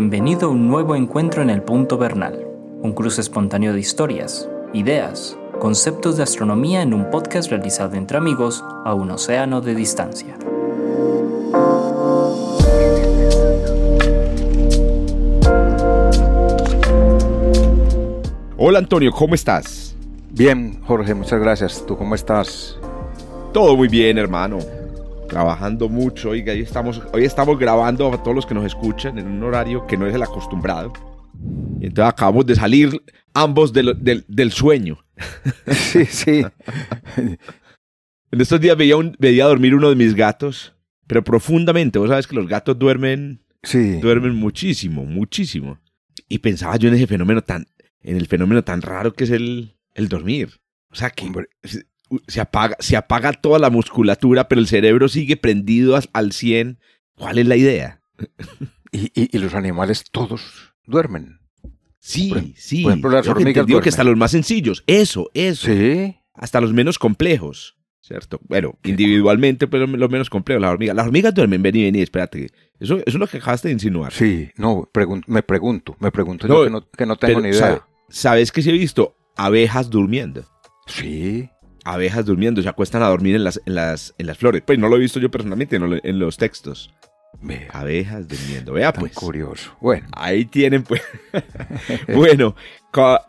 Bienvenido a un nuevo encuentro en el Punto Bernal, un cruce espontáneo de historias, ideas, conceptos de astronomía en un podcast realizado entre amigos a un océano de distancia. Hola Antonio, ¿cómo estás? Bien, Jorge, muchas gracias. ¿Tú cómo estás? Todo muy bien, hermano. Trabajando mucho. Oiga, hoy estamos, hoy estamos grabando a todos los que nos escuchan en un horario que no es el acostumbrado. Y entonces acabamos de salir ambos del, del, sueño. Sí, sí. en estos días veía, un, veía dormir uno de mis gatos, pero profundamente. Vos sabes que los gatos duermen, Sí. duermen muchísimo, muchísimo. Y pensaba yo en ese fenómeno tan, en el fenómeno tan raro que es el, el dormir. O sea, que Hombre. Se, apaga, se apaga toda la musculatura, pero el cerebro sigue prendido al 100. ¿Cuál es la idea? Y, y- y los animales todos duermen. Sí, Por- sí. por ejemplo, las Yo hormigas entendido que hasta los más sencillos. Eso, eso. Sí. Hasta los menos complejos. ¿Cierto? Bueno, individualmente, pero los menos complejos. Las hormigas. Las hormigas duermen. Vení, vení, espérate. Eso, eso es lo que acabaste de insinuar. Sí, no, pregun- me pregunto, me pregunto No, yo que no, que no tengo Pero, ni idea. ¿sabe- ¿Sabes que sí he visto? Abejas durmiendo. Sí, abejas durmiendo, se acuestan a dormir en las, en las, en las flores. Pues no lo he visto yo personalmente en, lo- en los textos. vea, Abejas durmiendo. Vea tan pues. curioso. Bueno, Ahí tienen pues. bueno,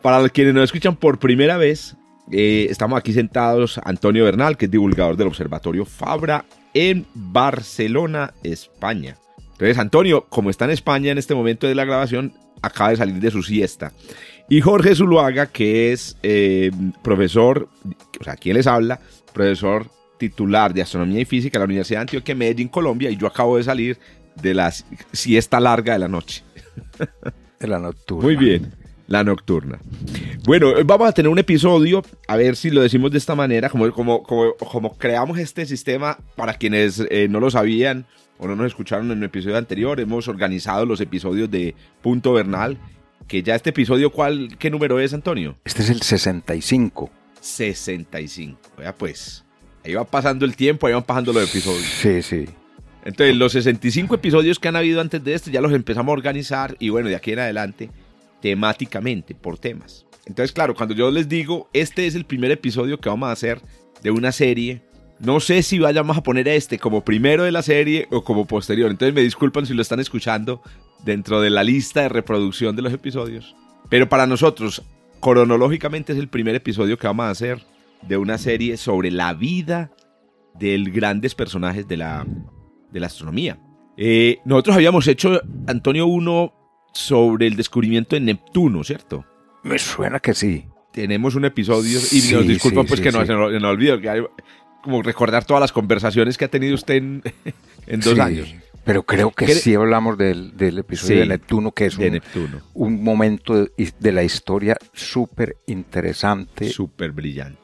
para quienes nos escuchan por primera vez, eh, estamos aquí sentados Antonio Bernal, que es divulgador del Observatorio Fabra en Barcelona, España. Entonces, Antonio, como está en España en este momento de la grabación, acaba de salir de su siesta. Y Jorge Zuluaga, que es eh, profesor, o sea, quien les habla, profesor titular de Astronomía y Física en la Universidad de Antioquia, Medellín, Colombia, y yo acabo de salir de la siesta larga de la noche. de la nocturna. Muy bien, la nocturna. Bueno, hoy vamos a tener un episodio, a ver si lo decimos de esta manera, como, como, como, como creamos este sistema para quienes eh, no lo sabían o no nos escucharon en el episodio anterior, hemos organizado los episodios de Punto Bernal, que ya este episodio, ¿cuál, ¿qué número es, Antonio? Este es el 65. 65. Vea pues, ahí va pasando el tiempo, ahí van pasando los episodios. Sí, sí. Entonces, los 65 episodios que han habido antes de este ya los empezamos a organizar y bueno, de aquí en adelante, temáticamente, por temas. Entonces, claro, cuando yo les digo, este es el primer episodio que vamos a hacer de una serie, no sé si vayamos a poner este como primero de la serie o como posterior. Entonces, me disculpan si lo están escuchando dentro de la lista de reproducción de los episodios. Pero para nosotros, cronológicamente es el primer episodio que vamos a hacer de una serie sobre la vida de grandes personajes de la, de la astronomía. Eh, nosotros habíamos hecho, Antonio, uno sobre el descubrimiento de Neptuno, ¿cierto? Me suena que sí. Tenemos un episodio, y Sí, nos disculpan sí, pues sí, que no, se nos, olvida, que hay- como recordar todas las conversaciones que ha tenido usted en, en dos años Pero creo que ¿Qué- sí hablamos del, del episodio Sí, de Neptuno, que es de un, Neptuno. un momento de, de la historia súper interesante Súper brillante.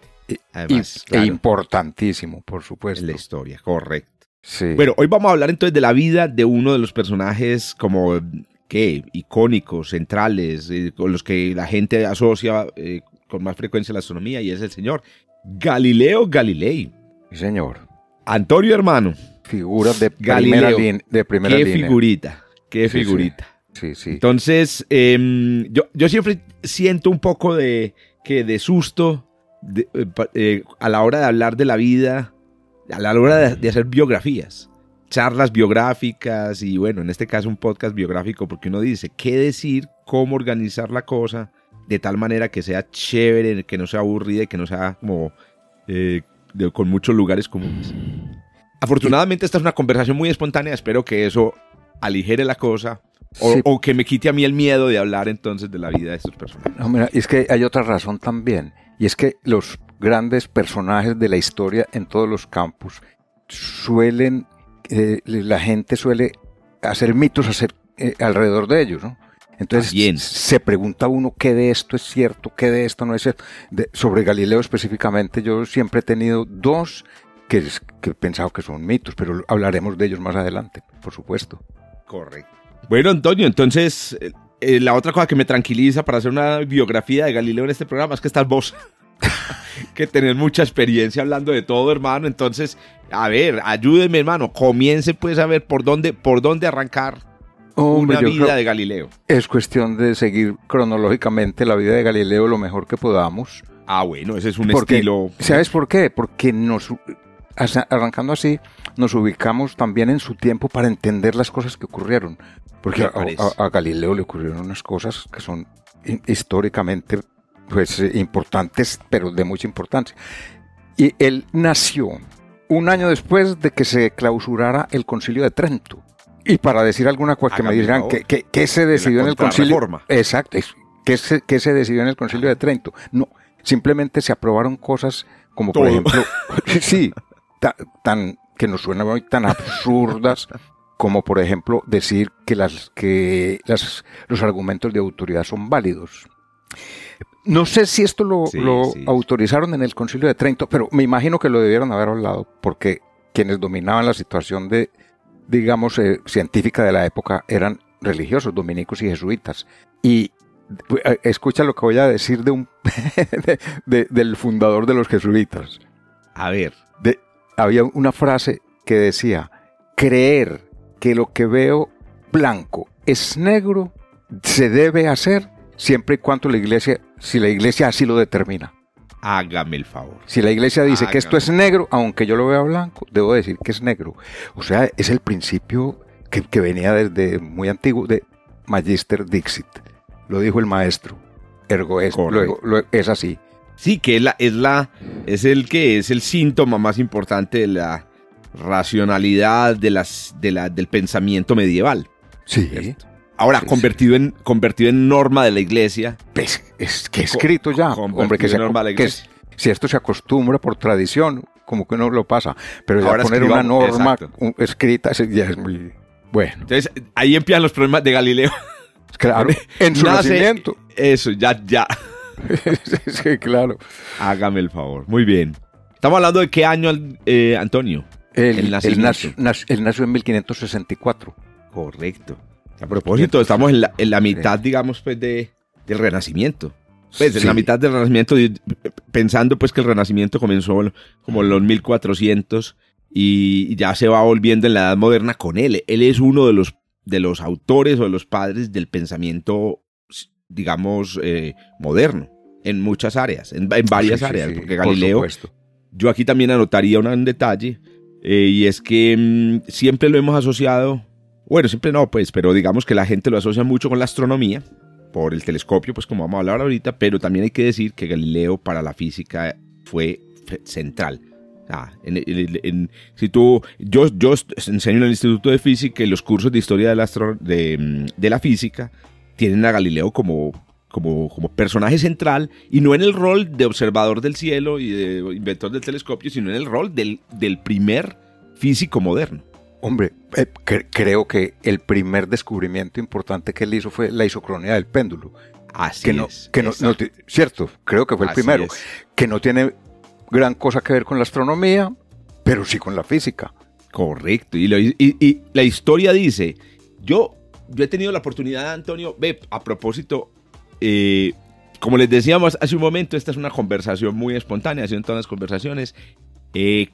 Además, y- claro, e importantísimo, por supuesto. en la historia, correcto. Sí. Bueno, hoy vamos a hablar entonces de la vida de uno de los personajes como, ¿qué? Icónicos, centrales, eh, con los que la gente asocia eh, con más frecuencia la astronomía y es el señor Galileo Galilei. Señor. Antonio hermano, Figuras de Galileo. primera, de primera qué línea. figurita, qué Sí, sí. figurita. Sí, sí. Entonces, em, yo, yo siempre siento un poco de, que de susto de- eh, eh, a la hora de hablar de la vida, a la hora de, de hacer biografías, charlas biográficas y bueno, en este caso un podcast biográfico porque uno dice qué decir, cómo organizar la cosa de tal manera que sea chévere, que no sea aburrida que no sea como eh, de- con muchos lugares comunes. Afortunadamente esta es una conversación muy espontánea, espero que eso aligere la cosa o, Sí. o que me quite a mí el miedo de hablar entonces de la vida de estos personajes. No, mira, es que hay otra razón también, y es que los grandes personajes de la historia en todos los campos suelen, eh, la gente suele hacer mitos hacer, eh, alrededor de ellos, ¿no? Entonces También. se pregunta uno qué de esto es cierto, qué de esto no es cierto. De- sobre Galileo específicamente, yo siempre he tenido dos que, es- que he pensado que son mitos, pero hablaremos de ellos más adelante, por supuesto. Correcto. Bueno, Antonio, entonces eh, eh, la otra cosa que me tranquiliza para hacer una biografía de Galileo en este programa es que estás vos. que tenés mucha experiencia hablando de todo, hermano. Entonces, a ver, ayúdeme, hermano. Comience pues a ver por dónde, por dónde arrancar Hombre, una vida de Galileo. Es cuestión de seguir cronológicamente la vida de Galileo lo mejor que podamos. Ah, bueno, ese es un Porque, estilo. ¿Sabes por qué? Porque nos, arrancando así, nos ubicamos también en su tiempo para entender las cosas que ocurrieron. Porque a, a- a Galileo le ocurrieron unas cosas que son hi- históricamente pues, eh, importantes, pero de mucha importancia. Y él nació un año después de que se clausurara el concilio de Trento. Y para decir alguna cosa que me dirán. ¿qué, qué se decidió en el concilio? contrarreforma. Exacto, ¿qué se, qué se decidió en el concilio de Trento? No, simplemente se aprobaron cosas como por ejemplo, sí, ta- tan, que nos suenan hoy tan absurdas como por ejemplo decir que, las, que las, los argumentos de autoridad son válidos. No sé si esto lo, Sí, lo sí. autorizaron en el concilio de Trento, pero me imagino que lo debieron haber hablado porque quienes dominaban la situación de, digamos, eh, científica de la época eran religiosos, dominicos y jesuitas. Y eh, escucha lo que voy a decir de un de- de- del fundador de los jesuitas. A ver, De- había una frase que decía, creer que lo que veo blanco es negro se debe hacer siempre y cuando la iglesia, si la iglesia así lo determina. Hágame el favor. Si la iglesia dice que esto es negro, aunque yo lo vea blanco, debo decir que es negro. O sea, es el principio que, que venía desde muy antiguo de Magister Dixit. Lo dijo el maestro. Ergo es, luego, luego es así. Sí, que es la, es la, es el que es el síntoma más importante de la racionalidad de las, de la, del pensamiento medieval. Sí. ¿cierto? Ahora, Sí, sí. convertido en, convertido en norma de la iglesia. Pues, es que escrito ya. Hombre, que, se, norma de la que iglesia. si esto se acostumbra por tradición, como que uno lo pasa. Pero ya Ahora poner una norma un- escrita ya es muy bueno. Entonces, ahí empiezan los problemas de Galileo. Claro, en su Nace- nacimiento. Eso, ya, ya. sí, claro. Hágame el favor. Muy bien. Estamos hablando de qué año, eh, Antonio. El él nacimiento. nació, nac- él nació en 1564. Correcto. A propósito, estamos en la, en la mitad, digamos, pues, de, del Renacimiento. Pues, en Sí. la mitad del Renacimiento, y- pensando pues que el Renacimiento comenzó como en los 1400 y ya se va volviendo en la Edad Moderna con él. Él es uno de los, de los autores o de los padres del pensamiento, digamos, eh, moderno en muchas áreas, en, en varias Sí, sí, áreas, porque por Galileo supuesto. yo aquí también anotaría un detalle, eh, y es que mm, siempre lo hemos asociado, bueno, siempre no, pues, pero digamos que la gente lo asocia mucho con la astronomía, por el telescopio, pues como vamos a hablar ahorita, pero también hay que decir que Galileo para la física fue central. Ah, en- si tú, yo, yo enseño en el Instituto de Física y los cursos de historia mm, de la física tienen a Galileo como, como, como personaje central y no en el rol de observador del cielo y de inventor del telescopio, sino en el rol del, del primer físico moderno. Hombre, eh, cre- creo que el primer descubrimiento importante que él hizo fue la isocronía del péndulo. Así que no, es. que no, cierto, creo que fue el Así primero, es. que no tiene gran cosa que ver con la astronomía, pero sí con la física. Correcto. Y, lo- y- y la historia dice, yo, yo he tenido la oportunidad, Antonio, ve, a propósito, eh, como les decíamos hace un momento, esta es una conversación muy espontánea, en todas las conversaciones. Eh,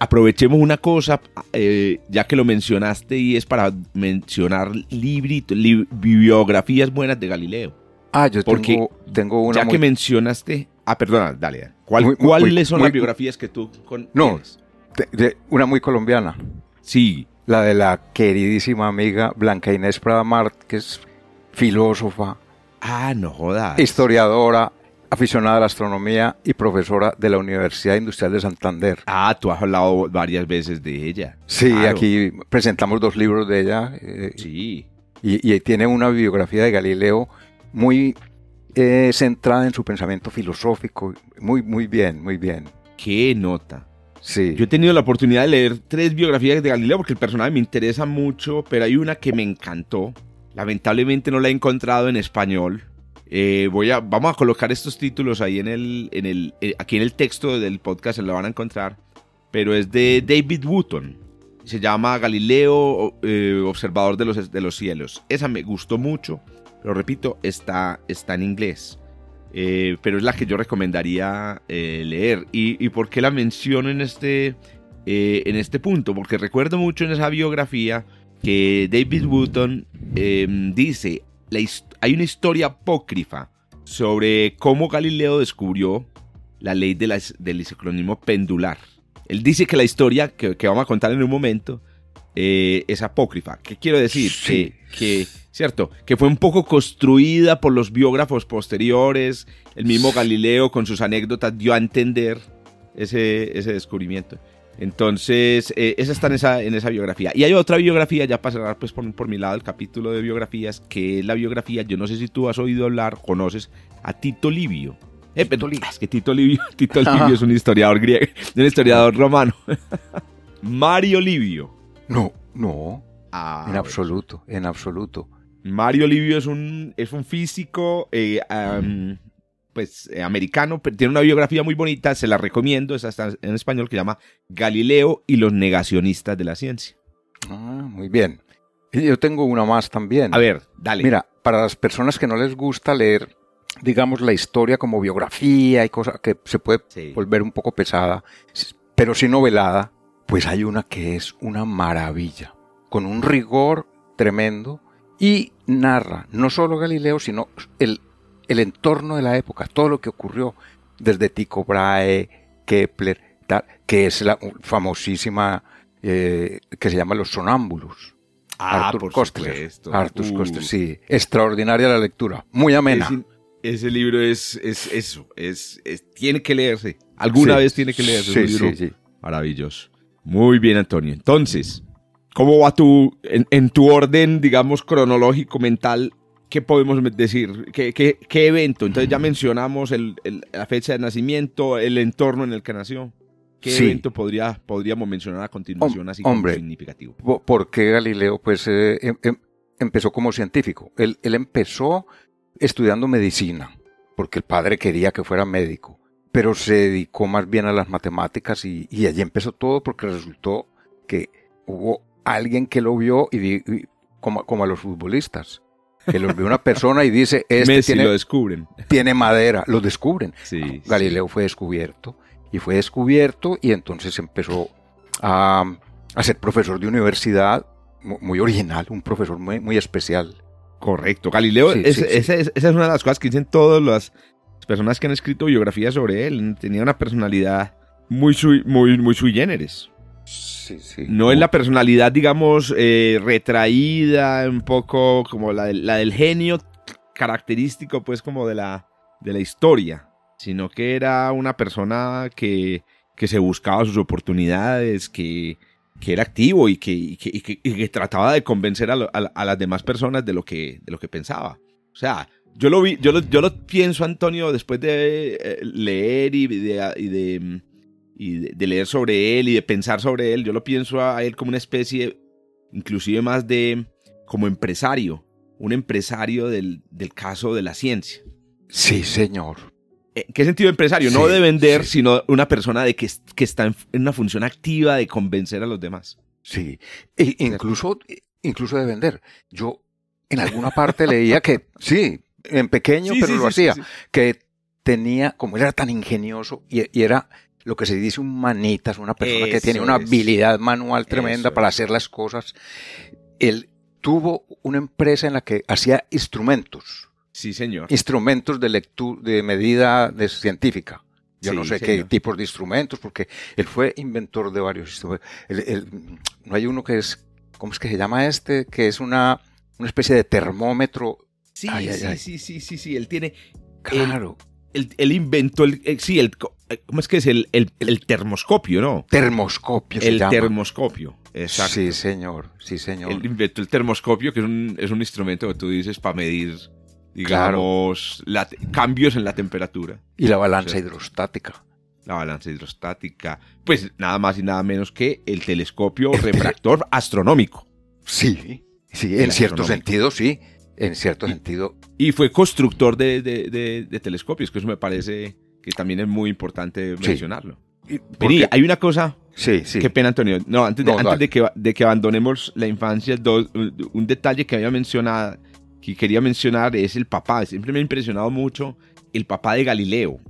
aprovechemos una cosa, eh, ya que lo mencionaste, y es para mencionar libritos, li- bibliografías buenas de Galileo. Ah, yo Porque tengo, tengo una ya muy- que mencionaste... Ah, perdona, dale. ¿Cuál- Muy- ¿Cuáles muy- son las biografías que tú con, No. tienes? de- de- una muy colombiana, Sí, la de la queridísima amiga Blanca Inés Prada Márquez, filósofa, Ah, no jodas. historiadora, aficionada a la astronomía y profesora de la Universidad Industrial de Santander. Ah, tú has hablado varias veces de ella. Sí, Claro. aquí presentamos dos libros de ella eh, Sí. y, y tiene una biografía de Galileo muy eh, centrada en su pensamiento filosófico. Muy, muy bien, muy bien. Qué nota. Sí. Yo he tenido la oportunidad de leer tres biografías de Galileo porque el personaje me interesa mucho, pero hay una que me encantó. Lamentablemente no la he encontrado en español. Eh, voy a, vamos a colocar estos títulos ahí en el, en el, eh, aquí en el texto del podcast, se lo van a encontrar. Pero es de David Wooton. Se llama Galileo, eh, observador de los, de los cielos. Esa me gustó mucho, pero repito, está, está en inglés. Pero es la que yo recomendaría leer. ¿Y, por qué la menciono en este, en este punto? Porque recuerdo mucho en esa biografía que David Wooton em, dice, hay una historia apócrifa sobre cómo Galileo descubrió la ley del isocronismo pendular. Él dice que la historia que, vamos a contar en un momento eh, es apócrifa. ¿Qué quiero decir? Que, ¿cierto? Que fue un poco construida por los biógrafos posteriores. El mismo Galileo con sus anécdotas dio a entender ese, ese descubrimiento. Entonces, eh, esa está en esa, en esa biografía. Y hay otra biografía, ya para cerrar pues, por, mi lado el capítulo de biografías, que es la biografía, yo no sé si tú has oído hablar, conoces a Tito Livio. Eh, Tito Livio. Es que Tito Livio, Tito Livio es un historiador griego, un historiador romano. Mario Livio. No, no. Ah, en absoluto, en absoluto. Mario Livio es un, es un físico eh, pues, eh, americano, tiene una biografía muy bonita, se la recomiendo, es hasta en español, que se llama Galileo y los negacionistas de la ciencia. Ah, muy bien. yo tengo una más también. A ver, dale. Mira, para las personas que no les gusta leer, digamos, la historia como biografía y cosas que se puede volver un poco pesada, pero sí novelada, pues hay una que es una maravilla, con un rigor tremendo y narra no solo Galileo, sino el el entorno de la época, todo lo que ocurrió desde Tycho Brahe, Kepler, que es la famosísima eh, que se llama Los Sonámbulos. Ah, Arthur por Arthur uh. sí. Extraordinaria la lectura, muy amena. ese libro es, es eso, es, tiene que leerse. Alguna vez tiene que leerse. Sí, sí, sí. Maravilloso. Muy bien, Antonio. Entonces, ¿cómo va tu, en tu orden, digamos, cronológico mental, ¿qué podemos decir? ¿Qué, qué, evento? Entonces ya mencionamos el, la fecha de nacimiento, el entorno en el que nació. ¿Qué evento podría, podríamos mencionar a continuación así como significativo? ¿Por qué Galileo pues, eh, em, em, empezó como científico? Él, él empezó estudiando medicina, porque el padre quería que fuera médico, pero se dedicó más bien a las matemáticas y, y allí empezó todo porque resultó que hubo alguien que lo vio y, como, como a los futbolistas que los ve una persona y dice, este tiene, lo descubren. tiene madera, lo descubren. Galileo fue descubierto y fue descubierto y entonces empezó a, ser profesor de universidad muy original, un profesor muy, muy especial. Correcto, Galileo, esa es una de las cosas que dicen todas las personas que han escrito biografías sobre él. Tenía una personalidad muy, muy, muy sui generis. No es la personalidad, digamos, eh, retraída, un poco como la, del genio característico, pues, como de la, de la historia, sino que era una persona que, que se buscaba sus oportunidades, que, que era activo y que, que, trataba de convencer a, las demás personas de lo, que, de lo que pensaba. O sea, yo lo vi, yo lo, yo lo pienso, Antonio, después de eh, leer y de y de, leer sobre él y de pensar sobre él, yo lo pienso a él como una especie, inclusive más de como empresario, un empresario del, del caso de la ciencia. Sí, señor. ¿En qué sentido empresario? no de vender, sino una persona de que, que está en una función activa de convencer a los demás. Sí, e incluso, incluso de vender. Yo en alguna parte leía que, sí, en pequeño, pero lo hacía, que tenía, como él era tan ingenioso y, y era lo que se dice un manitas, una persona que tiene una habilidad manual tremenda para hacer las cosas. Él tuvo una empresa en la que hacía instrumentos. Sí, señor. Instrumentos de lectura, de medida de científica. Yo no sé qué tipos de instrumentos, porque él fue inventor de varios instrumentos. no hay uno que es, ¿cómo es que se llama este? Que es una, una especie de termómetro. Sí, sí, sí, sí, sí, sí, él tiene. Claro. Él, inventó el, eh, sí, el, ¿cómo es que es? El, el, termoscopio, ¿no? Termoscopio. el termoscopio, exacto. Sí, señor, sí, señor. El termoscopio, que es un, es un instrumento que tú dices para medir, digamos, cambios en la temperatura. Y la balanza hidrostática. La balanza hidrostática. Pues nada más y nada menos que el telescopio refractor astronómico. Sí, sí, en cierto sentido, sí en cierto sentido. Y fue constructor de, de, telescopios, que eso me parece que también es muy importante mencionarlo. Pero hay una cosa. Sí, sí. Qué pena, Antonio. No, antes, de, antes de, que, de que abandonemos la infancia, un detalle que había mencionado, que quería mencionar es el papá. Siempre me ha impresionado mucho el papá de Galileo,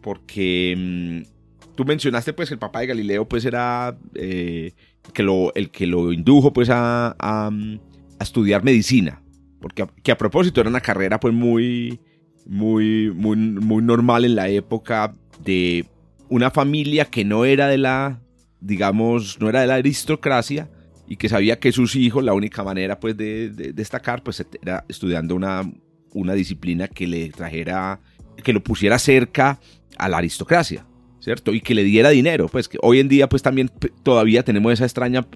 porque mm, tú mencionaste pues que el papá de Galileo pues era eh, que lo, el que lo indujo pues a, a, a estudiar medicina, porque a, que a propósito era una carrera pues muy, muy, muy, muy normal en la época de una familia que no era de la, digamos, no era de la aristocracia y que sabía que sus hijos, la única manera pues de, de destacar pues era estudiando una, una disciplina que le trajera, que lo pusiera cerca a la aristocracia, ¿cierto? Y que le diera dinero, pues que hoy en día pues también todavía tenemos esa extraña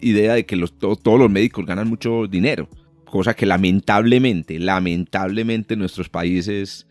idea de que los, to, todos los médicos ganan mucho dinero, cosa que lamentablemente, lamentablemente en nuestros países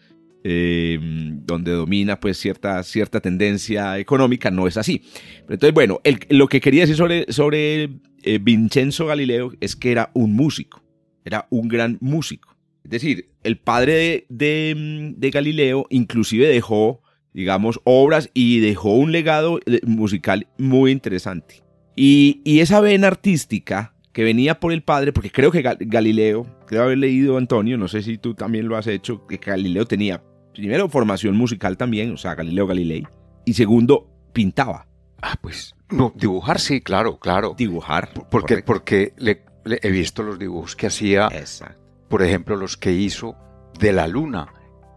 eh, donde domina pues cierta, cierta tendencia económica no es así. Pero entonces bueno, lo que quería decir sobre, sobre eh, Vincenzo Galileo es que era un músico, era un gran músico. Es decir, el padre de, de, de Galileo inclusive dejó, digamos, obras y dejó un legado musical muy interesante. Y, y, esa vena artística que venía por el padre, porque creo que Galileo, creo haber leído Antonio, no sé si tú también lo has hecho, que Galileo tenía primero formación musical también, o sea, Galileo Galilei, y segundo, pintaba. Ah, pues, no, dibujar sí, claro, claro. Dibujar. Porque, porque le, le he visto los dibujos que hacía, Exacto. por ejemplo, los que hizo de la luna,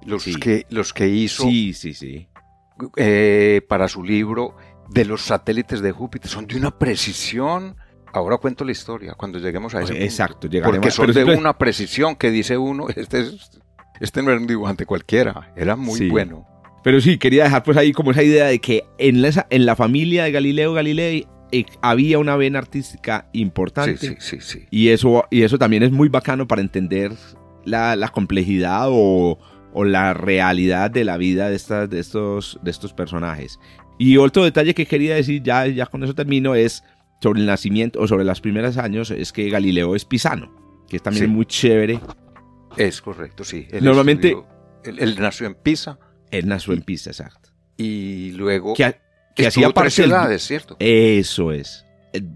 los, Sí. que, los que hizo Sí, sí, sí. eh, para su libro de los satélites de Júpiter, son de una precisión. Ahora cuento la historia cuando lleguemos a ese punto. Exacto, llegaremos. Porque son de una precisión que dice uno, este, es- este no era un dibujante cualquiera, era muy Sí. bueno. Pero sí, quería dejar pues ahí como esa idea de que en la, en la familia de Galileo Galilei eh, había una vena artística importante. Sí, sí, sí, sí. Y eso, y eso también es muy bacano para entender la, la complejidad o, o la realidad de la vida de, estas, de, estos, de estos personajes. Y otro detalle que quería decir, ya, ya con eso termino, es sobre el nacimiento o sobre los primeros años, es que Galileo es pisano, que es también Sí. muy chévere. Es correcto, sí. Él Normalmente- estudió- él, él nació en Pisa Él nació en Pisa, exacto. y luego Que, que hacía parte ciudades, ¿cierto? Eso es.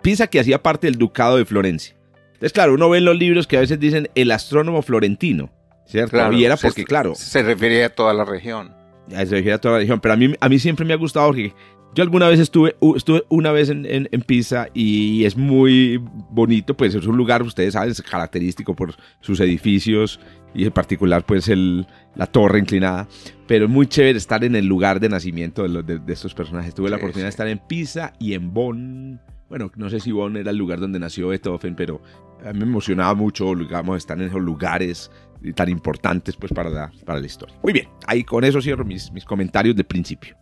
Pisa que hacía parte del ducado de Florencia. Entonces, claro, uno ve en los libros que a veces dicen el astrónomo florentino, ¿cierto? Claro, y era se- porque, claro, Se refería a toda la región. se refiere a toda la región, pero a mí, a mí siempre me ha gustado porque yo alguna vez estuve, estuve una vez en, en, en Pisa y es muy bonito, pues es un lugar, ustedes saben, es característico por sus edificios y en particular pues el, la torre inclinada, pero es muy chévere estar en el lugar de nacimiento de, los, de, de estos personajes. Tuve la Sí, oportunidad de sí. estar en Pisa y en Bonn. Bueno, no sé si Bonn era el lugar donde nació Beethoven, pero a mí me emocionaba mucho, digamos, estar en esos lugares tan importantes pues para la, para la historia. Muy bien, ahí con eso cierro mis, mis comentarios de principio.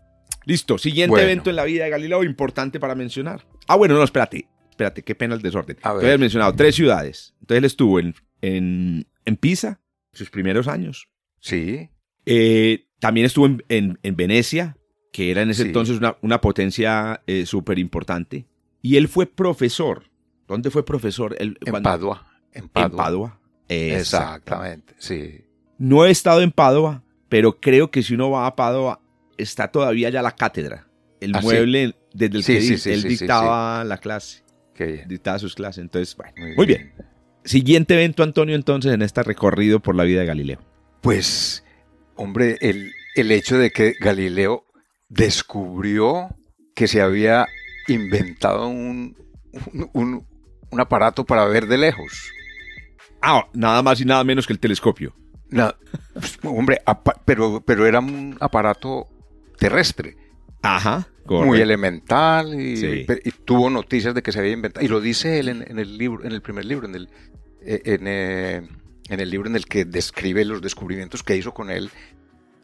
Listo, siguiente Bueno. evento en la vida de Galileo importante para mencionar. Ah, bueno, no, espérate, espérate, qué pena el desorden. Habías mencionado tres ciudades. Entonces él estuvo en, en, en Pisa, sus primeros años. Sí, Eh, también estuvo en, en- en Venecia, que era en ese Sí. entonces una, una potencia eh, súper importante. Y él fue profesor. ¿Dónde fue profesor? Él, en cuando- Padua. En Padua. En Padua. Exactamente, sí. No he estado en Padua, pero creo que si uno va a Padua, está todavía ya la cátedra. El Ah, sí. mueble desde el Sí, que sí, él dictaba la clase, Qué dictaba sus clases. Entonces, bueno. Muy, Muy bien. Siguiente evento, Antonio, entonces, en este recorrido por la vida de Galileo. Pues, hombre, el, el hecho de que Galileo descubrió que se había inventado un, un, un- un aparato para ver de lejos. Ah, nada más y nada menos que el telescopio. Pues, hombre, pero, pero era un aparato terrestre, Ajá, muy elemental y, Sí. pe- y tuvo noticias de que se había inventado. Y lo dice él en, en el libro, en el primer libro, en el, eh, en, eh, en el libro en el que describe los descubrimientos que hizo con él.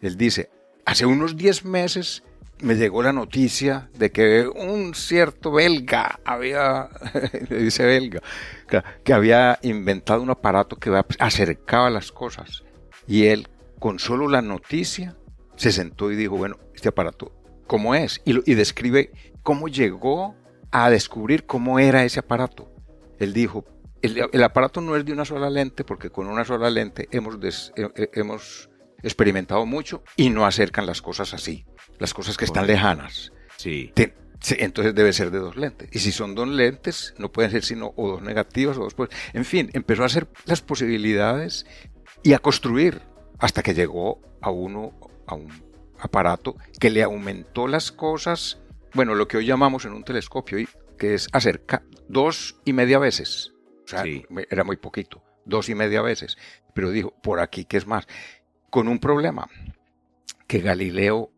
Él dice, hace unos 10 meses me llegó la noticia de que un cierto belga había, dice belga, que había inventado un aparato que acercaba las cosas. Y él, con solo la noticia, se sentó y dijo, bueno, este aparato, ¿cómo es? Y, lo- y describe cómo llegó a descubrir cómo era ese aparato. Él dijo, el, el aparato no es de una sola lente, porque con una sola lente hemos, des- eh, eh, hemos experimentado mucho y no acercan las cosas así, las cosas que están lejanas. Sí. Te- entonces debe ser de dos lentes. Y si son dos lentes, no pueden ser sino o dos negativas o dos. En fin, empezó a hacer las posibilidades y a construir hasta que llegó a uno, a un aparato que le aumentó las cosas, bueno, lo que hoy llamamos en un telescopio, que es acerca dos y media veces. O sea, era muy poquito, dos y media veces. Pero dijo, por aquí, ¿qué es más? Con un problema, que Galileo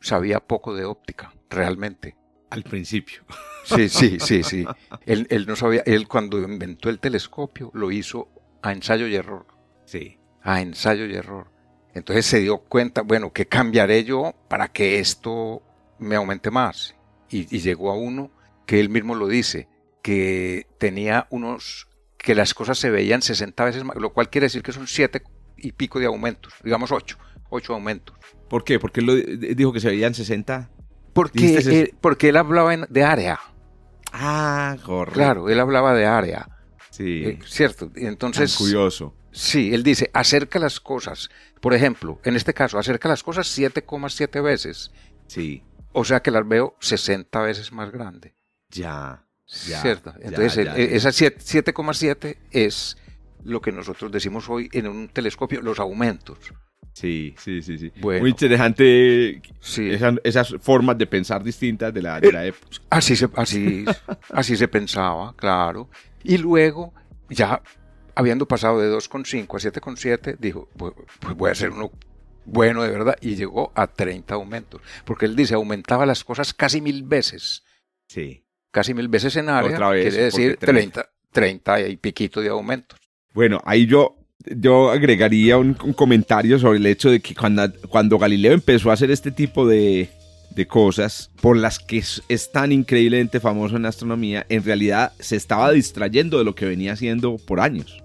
sabía poco de óptica, realmente. Al principio. Sí, sí, sí, sí. Él, él no sabía, él cuando inventó el telescopio lo hizo a ensayo y error. Sí. A ensayo y error. Entonces se dio cuenta, bueno, ¿qué cambiaré yo para que esto me aumente más? Y, llegó a uno que él mismo lo dice, que tenía unos, que las cosas se veían 60 veces más, lo cual quiere decir que son siete y pico de aumentos, digamos ocho, ocho aumentos. ¿Por qué? Porque él dijo que se veían 60. Porque, él, porque él hablaba de área. Ah, correcto. Claro, él hablaba de área. Sí. Eh, cierto. Entonces. curioso. Sí, él dice, acerca las cosas. Por ejemplo, en este caso, acerca las cosas 7,7 veces. Sí. O sea que las veo 60 veces más grande. Ya. ya Cierto. Entonces, esa 7,7 es lo que nosotros decimos hoy en un telescopio, los aumentos. Sí, sí, sí, sí. Muy interesante esas, formas de pensar distintas de la, de la eh, época. Así se, así, así se pensaba, claro. Y luego, ya habiendo pasado de 2,5 a 7,7, dijo, pues, pues, voy a hacer uno bueno de verdad. Y llegó a 30 aumentos. Porque él dice, aumentaba las cosas casi mil veces. Sí. Casi mil veces en área. Otra vez, quiere decir 30, 30 y piquito de aumentos. Bueno, ahí yo yo agregaría un, comentario sobre el hecho de que cuando, cuando Galileo empezó a hacer este tipo de, de cosas por las que es, tan increíblemente famoso en astronomía, en realidad se estaba distrayendo de lo que venía haciendo por años.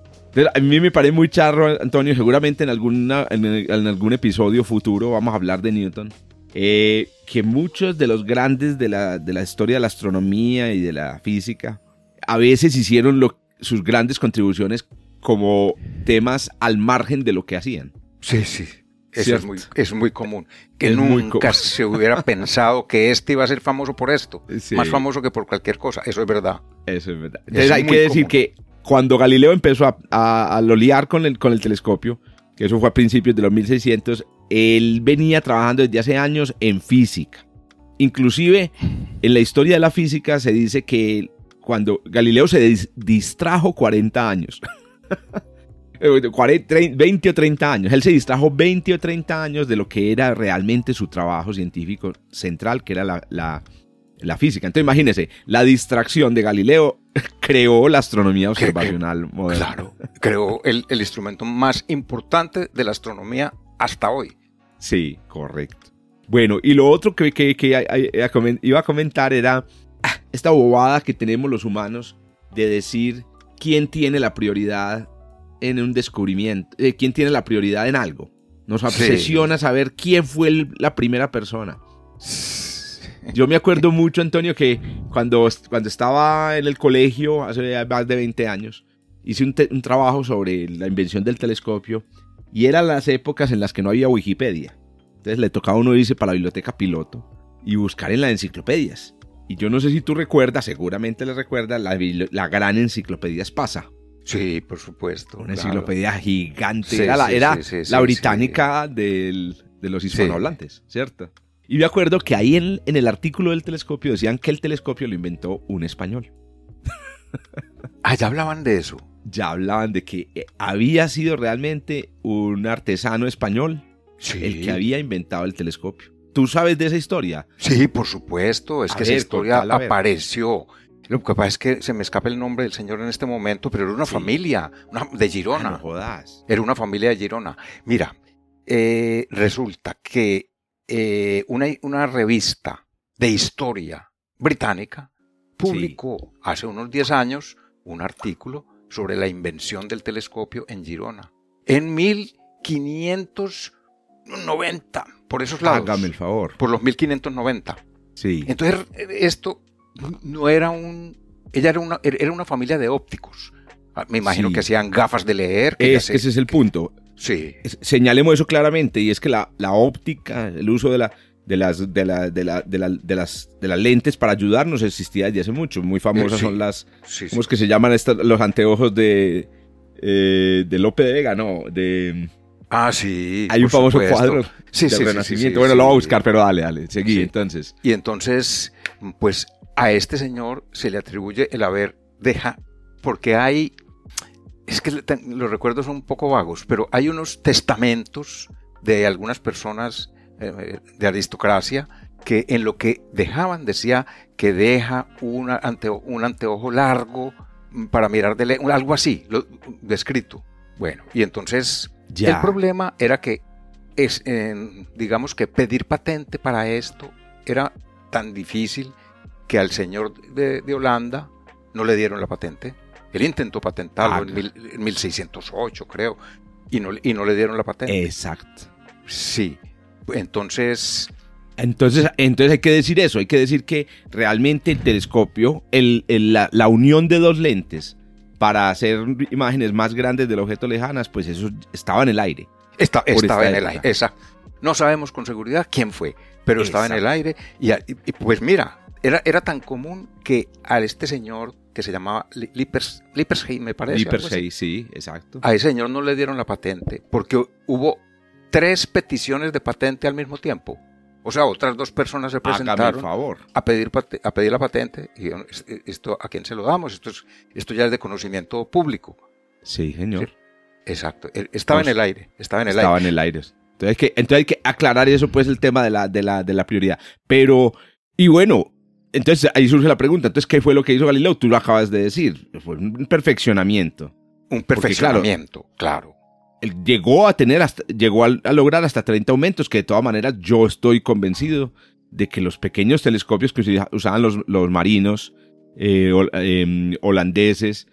A mí me parece muy charro, Antonio, seguramente en, alguna, en, algún episodio futuro vamos a hablar de Newton, eh, que muchos de los grandes de la, de la, historia de la astronomía y de la física a veces hicieron sus grandes contribuciones como temas al margen de lo que hacían. Sí, sí. Eso es muy, es muy común. Que nunca se hubiera pensado que este iba a ser famoso por esto. Más famoso que por cualquier cosa. Eso es verdad. Eso es verdad. Entonces hay que decir que cuando Galileo empezó a, a, lolear con el, con el telescopio, que eso fue a principios de los 1600, él venía trabajando desde hace años en física. Inclusive en la historia de la física se dice que cuando Galileo se distrajo 40 años. 20 o 30 años. Él se distrajo 20 o 30 años de lo que era realmente su trabajo científico central, que era la, física. Entonces imagínense, la distracción de Galileo creó la astronomía observacional moderna. Claro, creó el, instrumento más importante de la astronomía hasta hoy. Sí, correcto. Bueno, y lo otro que, iba a comentar era ah, esta bobada que tenemos los humanos de decir quién tiene la prioridad en un descubrimiento, eh, quién tiene la prioridad en algo. Nos obsesiona saber quién fue la primera persona. Yo me acuerdo mucho, Antonio, que cuando, cuando estaba en el colegio, hace más de 20 años, hice un, un trabajo sobre la invención del telescopio y eran las épocas en las que no había Wikipedia. Entonces le tocaba a uno irse para la biblioteca piloto y buscar en las enciclopedias. Y yo no sé si tú recuerdas, seguramente le recuerdas, la, la gran enciclopedia Espasa. Sí, por supuesto. Una enciclopedia gigante. era la, era la británica de los hispanohablantes, ¿cierto? Y me acuerdo que ahí en, en, el artículo del telescopio decían que el telescopio lo inventó un español. ah, ya hablaban de eso. Ya hablaban de que eh, había sido realmente un artesano español el que había inventado el telescopio. ¿Tú sabes de esa historia? Sí, por supuesto. Es que esa historia apareció. Lo que pasa es que se me escapa el nombre del señor en este momento, pero era una familia de Girona. Ah, no jodas. Era una familia de Girona. Mira, eh, resulta que eh, una, una, revista de historia británica publicó hace unos 10 años un artículo sobre la invención del telescopio en Girona. En 1590 por esos lados. Hágame el favor. Por los 1590. Sí. Entonces, esto no era un. Ella era una, era una familia de ópticos. Ah, me imagino que hacían gafas de leer. es, ese es el punto. Sí. Señalemos eso claramente, y es que la, la óptica, el uso de la, de las, de, la, de, la, de, las, de las lentes para ayudarnos existía desde hace mucho. Muy famosas son las, ¿cómo es que se llaman estas, los anteojos de, eh, de Lope de Vega? No, de Ah, sí. Hay un famoso supuesto. cuadro Sí, del sí, sí, Renacimiento. sí, sí, bueno, lo voy a sí. buscar, pero dale, dale, seguí Sí. entonces. Y entonces, pues a este señor se le atribuye el haber deja, porque hay, es que los recuerdos son un poco vagos, pero hay unos testamentos de algunas personas eh, de aristocracia que en lo que dejaban decía que deja una anteo- un anteojo largo para mirar de lejos, algo así, lo, descrito. Bueno, y entonces Ya. el problema era que, es, eh, digamos que pedir patente para esto era tan difícil que al señor de, de Holanda no le dieron la patente. Él intentó patentarlo Ah, en, mil- en 1608, creo, y no, y no le dieron la patente. Exacto. Sí. Entonces, Entonces, entonces hay que decir eso, hay que decir que realmente el telescopio, el, el- la, la unión de dos lentes para hacer imágenes más grandes del objeto lejanas, pues eso estaba en el aire. Está- estaba esta en el aire. Exacto. No sabemos con seguridad quién fue, pero estaba en el aire. Y pues mira, era, era tan común que a este señor que se llamaba Li- Lippers, Lippersheim, me parece. 6, sí, exacto. A ese señor no le dieron la patente porque hubo tres peticiones de patente al mismo tiempo. O sea, otras dos personas se presentaron favor. a pedir, a pedir la patente y dijeron, "Es- esto a quién se lo damos, esto, es, esto ya es de conocimiento público. Sí, señor. Exacto, Él estaba Pues, en el aire, estaba en el Estaba aire. en el aire. Entonces hay, que, entonces hay que aclarar eso, pues, el tema de la, de la, de la prioridad. Pero, y bueno, entonces ahí surge la pregunta. Entonces, ¿qué fue lo que hizo Galileo? Tú lo acabas de decir. Fue un perfeccionamiento. Un Porque, claro, perfeccionamiento, claro. Él llegó a tener, hasta, llegó a, a lograr hasta 30 aumentos, que de todas maneras yo estoy convencido de que los pequeños telescopios que usaban los, los marinos eh, hol- em, holandeses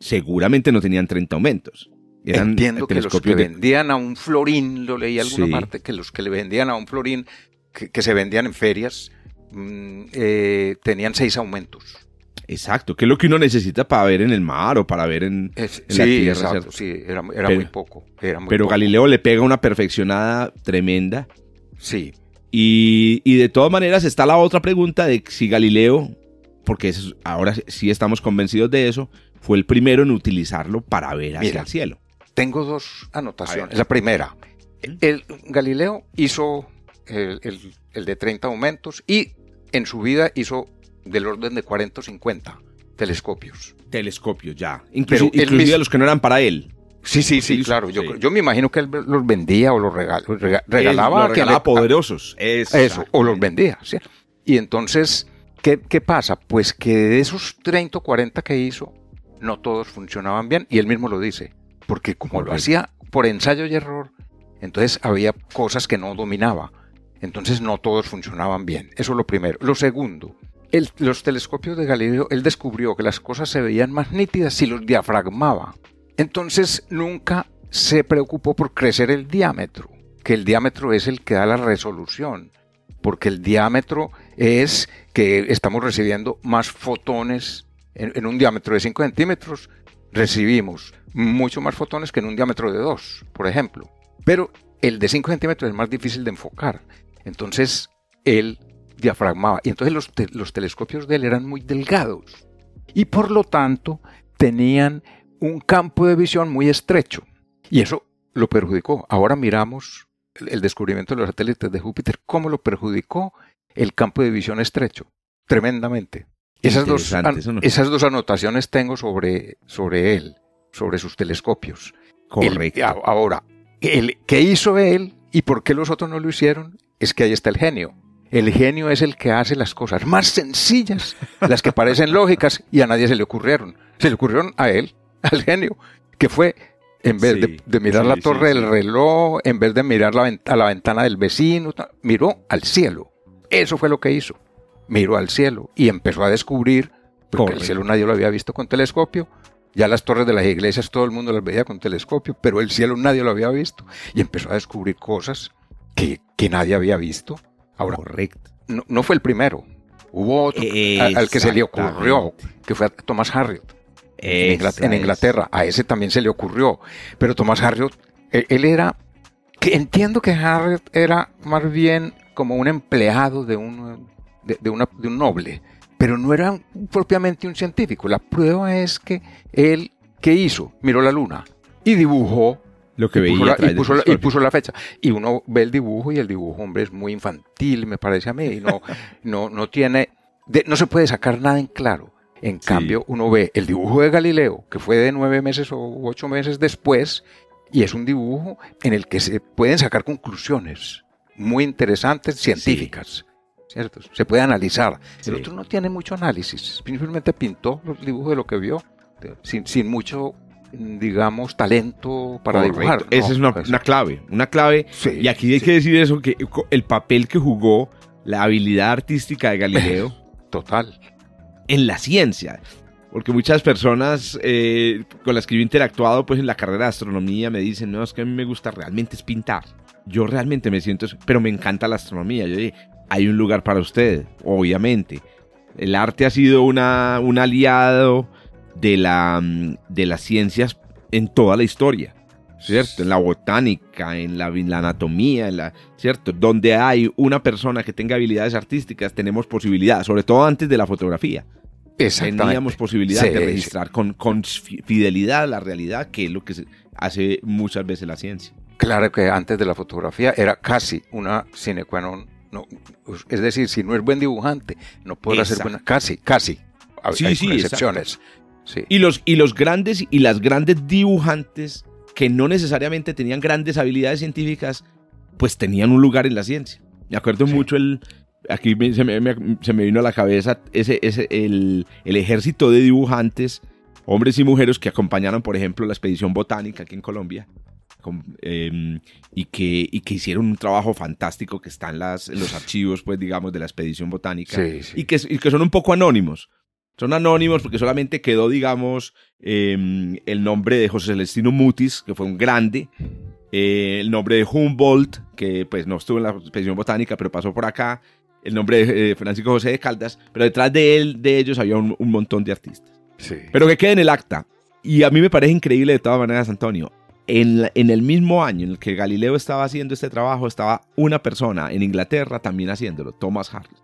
seguramente no tenían 30 aumentos. Eran Entiendo que los que de- vendían a un florín, lo leí alguna Sí. parte, que los que le vendían a un florín, que, que se vendían en ferias, eh, tenían seis aumentos. Exacto, que es lo que uno necesita para ver en el mar o para ver en... Es- En la sí, Tierra, exacto, sí, era, era Pero- muy poco. Era muy Pero poco. Galileo le pega una perfeccionada tremenda. Sí, Y, y de todas maneras está la otra pregunta de si Galileo, porque es- ahora sí estamos convencidos de eso, fue el primero en utilizarlo para ver hacia Mira. el cielo. tengo dos anotaciones. La primera, ¿Mm? el Galileo hizo el, el- el de 30 aumentos y en su vida hizo del orden de 40 o 50 telescopios. Telescopios ya. Pero Inclusive, mismo- los que no eran para él. Sí, sí, sí, claro. Yo, yo me imagino que él los vendía o los regal- rega- regalaba. Él a regalaba le- poderosos. Eso, o los vendía. ¿sí? Y entonces, ¿qué, ¿qué pasa? Pues que de esos 30 o 40 que hizo, no todos funcionaban bien, y él mismo lo dice, porque como lo hacía por ensayo y error, entonces había cosas que no dominaba. Entonces no todos funcionaban bien. Eso es lo primero. Lo segundo, el- los telescopios de Galileo, él descubrió que las cosas se veían más nítidas si los diafragmaba. Entonces nunca se preocupó por crecer el diámetro, que el diámetro es el que da la resolución, porque el diámetro es que estamos recibiendo más fotones en, en un diámetro de 5 centímetros, recibimos mucho más fotones que en un diámetro de 2, por ejemplo. Pero el de 5 centímetros es más difícil de enfocar. Entonces él diafragmaba. Y entonces los, te- los telescopios de él eran muy delgados. Y por lo tanto tenían un campo de visión muy estrecho. Y eso lo perjudicó. Ahora miramos el, descubrimiento de los satélites de Júpiter, cómo lo perjudicó el campo de visión estrecho. Tremendamente. Esas dos, no- esas anotaciones tengo sobre, sobre él, sobre sus telescopios. El- Correcto. ahora, el, ¿qué hizo él y por qué los otros no lo hicieron? Es que ahí está el genio. El genio es el que hace las cosas más sencillas, las que parecen lógicas y a nadie se le ocurrieron. Se le ocurrieron a él, al genio, que fue, en vez Sí, de, de mirar sí, la torre sí. del reloj, en vez de mirar la a la ventana del vecino, miró al cielo. Eso fue lo que hizo. Miró al cielo y empezó a descubrir, porque el cielo nadie lo había visto con telescopio, ya las torres de las iglesias todo el mundo las veía con telescopio, pero el cielo nadie lo había visto y empezó a descubrir cosas que, que nadie había visto. Ahora, Correcto. no, no fue el primero. Hubo otro a- al que se le ocurrió, que fue a Thomas Harriot en, Ingla- Esa en. Inglaterra. A ese también se le ocurrió. Pero Thomas Harriot, él, él era, que entiendo que Harriot era más bien como un empleado de un, de, de una- de un noble, pero no era propiamente un científico. La prueba es que él, ¿qué hizo? Miró la luna y dibujó Lo que y puso veía. la- a través y, puso la, y puso la fecha. Y uno ve el dibujo y el dibujo, hombre, es muy infantil, me parece a mí. y no, no, no tiene, de- no se puede sacar nada en claro. En Sí. cambio, uno ve el dibujo de Galileo, que fue de nueve meses o ocho meses después, y es un dibujo en el que se pueden sacar conclusiones muy interesantes, científicas. ¿Cierto? Se puede analizar. Sí. El otro no tiene mucho análisis. Simplemente pintó los dibujos de lo que vio, sin, sin mucho, digamos, talento para Correcto. dibujar. Esa No, es una, una clave. Una clave. Sí, y aquí hay sí. que decir eso: que el papel que jugó la habilidad artística de Galileo Total. en la ciencia. Porque muchas personas eh, con las que yo he interactuado pues en la carrera de astronomía me dicen, no, es que a mí me gusta realmente es pintar. Yo realmente me siento, pero me encanta la astronomía. Yo dije, hay un lugar para usted, obviamente. El arte ha sido una, un aliado de, la, mm, de las ciencias en toda la historia. ¿Cierto? En la botánica, en la, en la anatomía, en la, ¿cierto? Donde hay una persona que tenga habilidades artísticas, tenemos posibilidad, sobre todo antes de la fotografía teníamos posibilidad Sí, de sí. registrar con, con fi- fidelidad la realidad, que es lo que se hace muchas veces la ciencia. Claro que antes de la fotografía era casi una sine qua non. No, es decir, si no es buen dibujante, no podrá ser buena. Casi, casi. Hay, Sí, hay sí, excepciones. Sí. Y los, y los grandes y las grandes dibujantes que no necesariamente tenían grandes habilidades científicas, pues tenían un lugar en la ciencia. Me acuerdo Sí. mucho el... Aquí me- se, me, me- se me vino a la cabeza ese, ese, el, el ejército de dibujantes, hombres y mujeres que acompañaron, por ejemplo, la expedición botánica aquí en Colombia. Eh, y, que, y que hicieron un trabajo fantástico que está en, las, en los archivos, pues, digamos, de la expedición botánica. Sí, sí. y que, y que son un poco anónimos. Son anónimos porque solamente quedó, digamos, eh, el nombre de José Celestino Mutis, que fue un grande, eh, el nombre de Humboldt, que pues no estuvo en la expedición botánica, pero pasó por acá, el nombre de eh, Francisco José de Caldas, pero detrás de él, de ellos, había un, un montón de artistas. Sí. Pero que quede en el acta. Y a mí me parece increíble de todas maneras, Antonio. En, la- en el mismo año en el que Galileo estaba haciendo este trabajo, estaba una persona en Inglaterra también haciéndolo, Thomas Harris.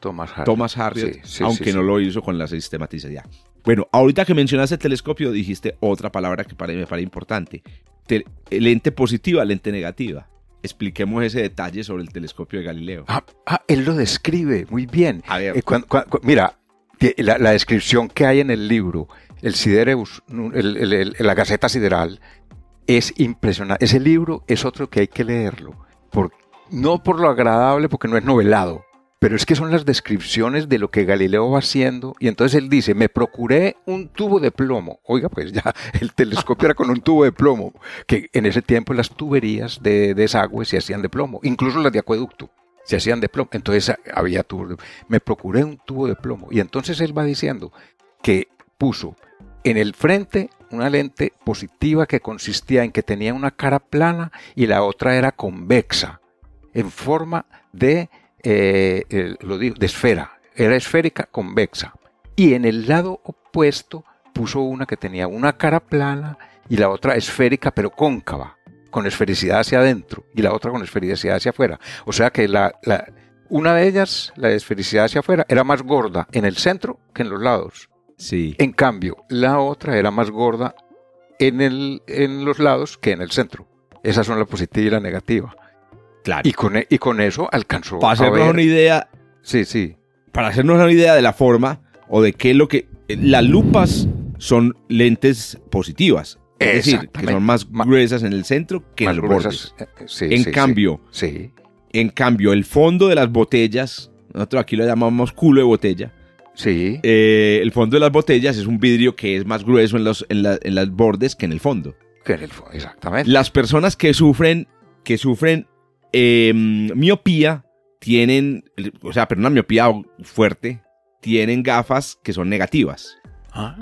Thomas Harriot. Thomas Harriot, Sí, sí, aunque sí, no lo hizo con la sistematicidad. Bueno, ahorita que mencionaste el telescopio, dijiste otra palabra que pare- me parece importante. Te- lente positiva, lente negativa. Expliquemos ese detalle sobre el telescopio de Galileo. Ah, ah, él lo describe muy bien. A ver, Eh, cuan- cuan- cu- mira, la, la descripción que hay en el libro, el Sidereus, el- el- el- la Gaceta Sideral, es impresionante. Ese libro es otro que hay que leerlo. Por, no por lo agradable, porque no es novelado, pero es que son las descripciones de lo que Galileo va haciendo. Y entonces él dice, me procuré un tubo de plomo. Oiga, pues ya el telescopio era con un tubo de plomo, que en ese tiempo las tuberías de desagüe se hacían de plomo, incluso las de acueducto se hacían de plomo. Entonces había tubos. de- Me procuré un tubo de plomo. Y entonces él va diciendo que puso en el frente una lente positiva que consistía en que tenía una cara plana y la otra era convexa, en forma de, eh, lo digo, de esfera. Era esférica convexa. Y en el lado opuesto puso una que tenía una cara plana y la otra esférica pero cóncava, con esfericidad hacia adentro y la otra con esfericidad hacia afuera. O sea que la, la- una de ellas, la esfericidad hacia afuera, era más gorda en el centro que en los lados. Sí. En cambio, la otra era más gorda en, el, en los lados que en el centro. Esas son la positiva y la negativa. Claro. Y con, e- y con eso alcanzó para a hacernos ver... una idea, Sí, sí. para hacernos una idea de la forma o de qué es lo que las lupas son lentes positivas, es decir, que son más gruesas en el centro que Más en los gruesas. bordes. eh, eh, sí, en sí, cambio, sí. en cambio, el fondo de las botellas, nosotros aquí lo llamamos culo de botella. Sí. eh, el fondo de las botellas es un vidrio que es más grueso en los en, la- en los bordes que en el fondo. que en el fo- exactamente. Las personas que sufren que sufren eh, miopía tienen, o sea, pero una miopía fuerte, tienen gafas que son negativas. Ah,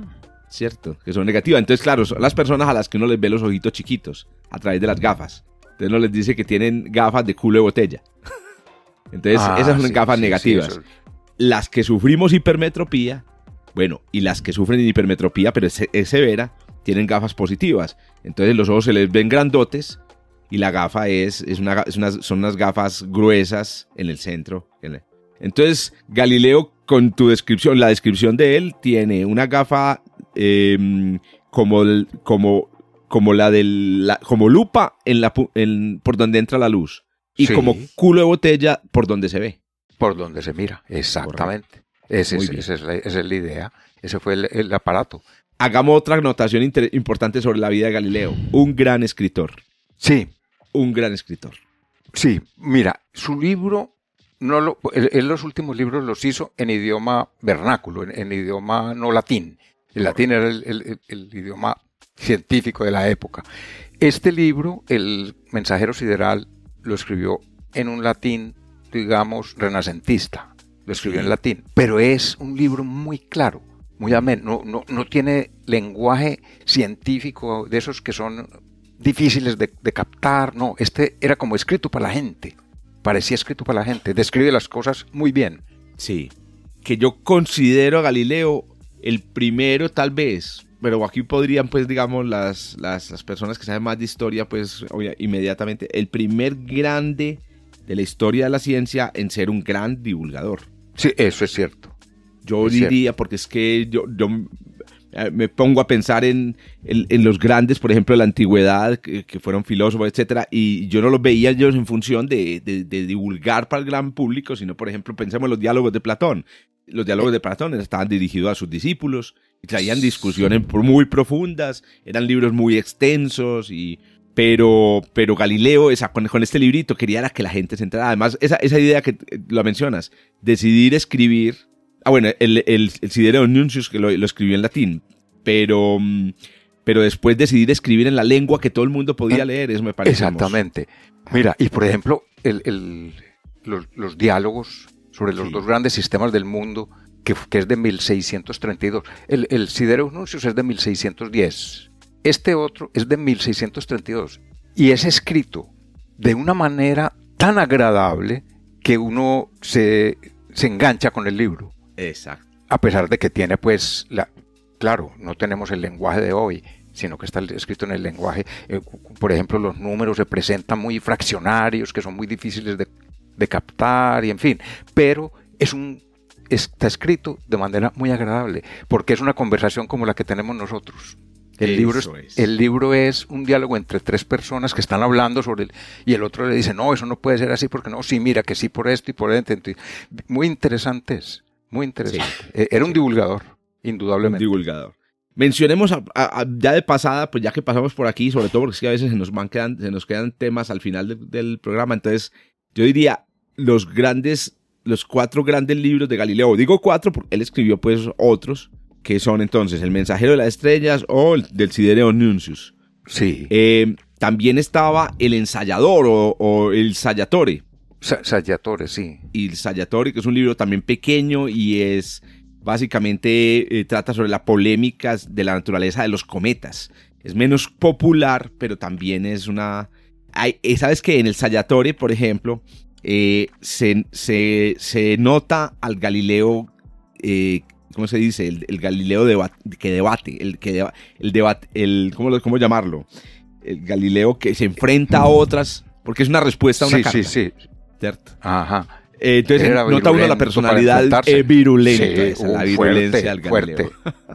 ¿cierto? Que son negativas. Entonces, claro, son las personas a las que uno les ve los ojitos chiquitos a través de las gafas. Entonces uno les dice que tienen gafas de culo de botella. Entonces, ah, esas son sí, gafas sí, negativas. Las que sufrimos hipermetropía, bueno, y las que sufren hipermetropía, pero es, es severa, tienen gafas positivas. Entonces los ojos se les ven grandotes y la gafa es, es una, es unas- son unas gafas gruesas en el centro. Entonces, Galileo, con tu descripción, la descripción de él, tiene una gafa eh, como, como como la del como lupa en la en, por donde entra la luz y como culo de botella por donde se ve. Por donde se mira, exactamente. esa es la idea. Ese fue el, aparato. Hagamos otra anotación importante sobre la vida de Galileo. Un gran escritor. Sí. Un gran escritor. Sí, mira, su libro, no lo, él, los últimos libros los hizo en idioma vernáculo, en, idioma no latín. El latín era el, idioma científico de la época. Este libro, El mensajero sideral, lo escribió en un latín, digamos, renacentista. Lo escribió en latín, pero es un libro muy claro muy amén, no, no, no, tiene lenguaje científico de esos que son difíciles de, captar, no, este era como escrito para la gente, parecía escrito para la gente, describe las cosas muy bien. Sí, que yo considero a Galileo el primero tal vez, pero aquí podrían pues digamos las, las, las personas que saben más de historia pues inmediatamente, el primer grande de la historia de la ciencia en ser un gran divulgador. Sí, eso es cierto. Yo diría, porque es que yo, yo eh, me pongo a pensar en, en, los grandes, por ejemplo, de la antigüedad, que, fueron filósofos, etcétera, y yo no los veía ellos en función de, de, divulgar para el gran público, sino, por ejemplo, pensemos en los diálogos de Platón. Los diálogos de Platón estaban dirigidos a sus discípulos, y traían discusiones muy profundas, eran libros muy extensos, y, pero, pero Galileo, esa, con, con, este librito, quería que la gente se enterara. Además, esa, esa idea que eh, lo mencionas, decidir escribir Ah, bueno, el, el, el Sidereus Nuncius que lo, escribió en latín, pero, mm, pero después decidir escribir en la lengua que todo el mundo podía ah, leer, eso me parece. Exactamente. Mira, y por ejemplo, el, los, diálogos sobre los dos grandes sistemas del mundo, que, que es de 1632. El, el Sidereus Nuncius es de 1610. Este otro es de 1632. Y es escrito de una manera tan agradable que uno se, se engancha con el libro. Exacto. A pesar de que tiene, pues, la, claro, no tenemos el lenguaje de hoy, sino que está escrito en el lenguaje. Eh, por ejemplo, los números se presentan muy fraccionarios, que son muy difíciles de, captar, y en fin. Pero es un, está escrito de manera muy agradable, porque es una conversación como la que tenemos nosotros. El libro, es, el libro es un diálogo entre tres personas que están hablando sobre él y el otro le dice, no, eso no puede ser así porque no, sí, mira que sí por esto y por esto. Muy interesantes. Muy interesante. Eh, era un divulgador, indudablemente. Un divulgador. Mencionemos ya de pasada, pues ya que pasamos por aquí, sobre todo porque es que a veces se nos, van quedan, se nos quedan temas al final del programa, entonces yo diría los grandes, los cuatro grandes libros de Galileo. Digo cuatro porque él escribió pues otros, que son entonces El mensajero de las estrellas o el del Sidereo Nuncius. Sí. Eh, también estaba El ensayador o, o el Sayatore, Sayatore, sí. Y el Sayatore, que es un libro también pequeño y es básicamente eh, trata sobre la polémica de la naturaleza de los cometas. Es menos popular, pero también es una... Hay, eh, Sabes que en el Sayatore, por ejemplo, eh, se, se, nota al Galileo, ¿cómo se dice? El, Galileo que debate, el que el debate, el, ¿cómo, ¿cómo llamarlo? El Galileo que se enfrenta a otras, porque es una respuesta a una sí, Sí, sí. Ajá. Eh, entonces nota uno la personalidad eh, virulenta, la virulencia del fuerte.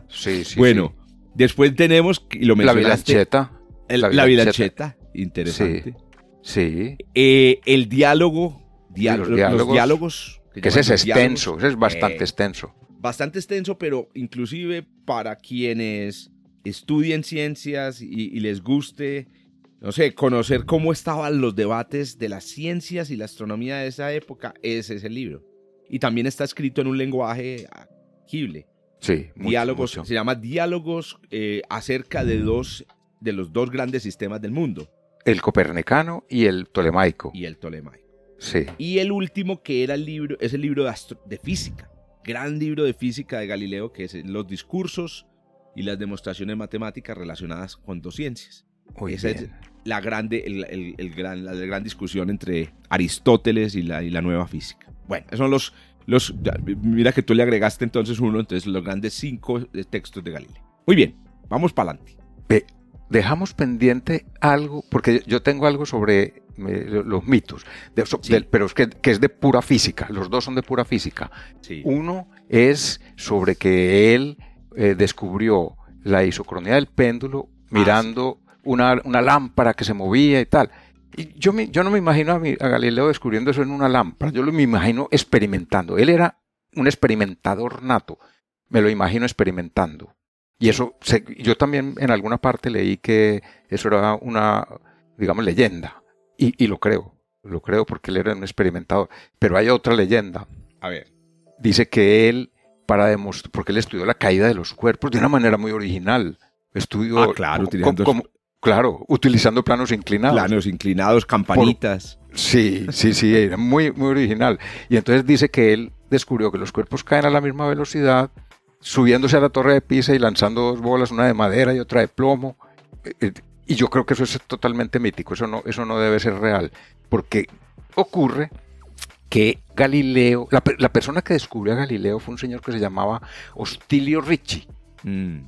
Sí, sí, bueno, después tenemos, y lo la vilacheta. la vilacheta, interesante. Sí. Eh, el diálogo, los, diálogos, que, ese es extenso, ese es bastante extenso. Bastante extenso, pero inclusive para quienes estudien ciencias y les guste no sé, conocer cómo estaban los debates de las ciencias y la astronomía de esa época, ese es el libro. Y también está escrito en un lenguaje agible. Sí, diálogos, se llama Diálogos eh, acerca de dos de los dos grandes sistemas del mundo. El copernicano y el tolemaico. Y el tolemaico. Sí. Y el último que era el libro, es el libro de, de física, gran libro de física de Galileo, que es Los discursos y las demostraciones matemáticas relacionadas con dos ciencias. Esa es la grande, el, gran, la gran discusión entre Aristóteles y la, y la nueva física. Bueno, esos son los, los. Mira que tú le agregaste entonces uno, entonces los grandes cinco textos de Galileo. Muy bien, vamos para adelante. Dejamos pendiente algo, porque yo tengo algo sobre eh, los mitos, pero es que, es de pura física, los dos son de pura física. Uno es sobre que él eh, descubrió la isocronía del péndulo ah, mirando una, una lámpara que se movía y tal. Y yo, me, yo no me imagino a, a, Galileo descubriendo eso en una lámpara, yo lo me imagino experimentando. Él era un experimentador nato, me lo imagino experimentando. Y eso, yo también en alguna parte leí que eso era una, digamos, leyenda. Y, y lo creo, lo creo porque él era un experimentador. Pero hay otra leyenda. A ver. Dice que él, para demostrar, porque él estudió la caída de los cuerpos de una manera muy original. Estudió. Ah, claro, utilizando. Como, claro, utilizando planos inclinados. Planos inclinados, campanitas. Por, sí, sí, sí, era muy, muy original. Y entonces dice que él descubrió que los cuerpos caen a la misma velocidad, subiéndose a la torre de Pisa y lanzando dos bolas, una de madera y otra de plomo. Y yo creo que eso es totalmente mítico, eso no, eso no debe ser real, porque ocurre que Galileo, la, la persona que descubrió a Galileo fue un señor que se llamaba Hostilio Ricci. Mm.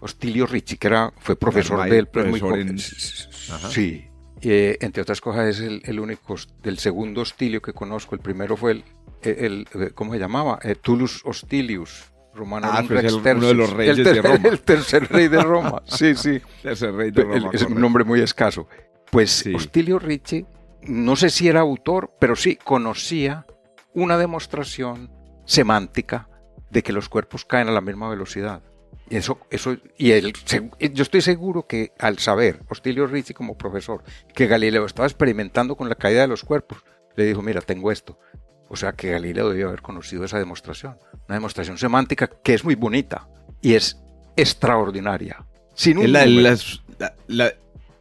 Hostilio Ricci, que era, fue profesor del profesor en... Sí, eh, entre otras cosas es el, el, único, del segundo Hostilio que conozco. El primero fue el, el, el ¿cómo se llamaba? Eh, Tullus Hostilius, romano ah, pues el, uno de los reyes el de Roma. El tercer rey de Roma, sí, sí. tercer rey de Roma. es un nombre muy escaso. Pues Sí. Hostilio Ricci, no sé si era autor, pero sí conocía una demostración semántica de que los cuerpos caen a la misma velocidad. Y eso, eso, y él, yo estoy seguro que al saber, Hostilio Ricci como profesor, que Galileo estaba experimentando con la caída de los cuerpos, le dijo, mira, tengo esto. O sea que Galileo debió haber conocido esa demostración. Una demostración semántica que es muy bonita y es extraordinaria. Sin un la de las. La, la-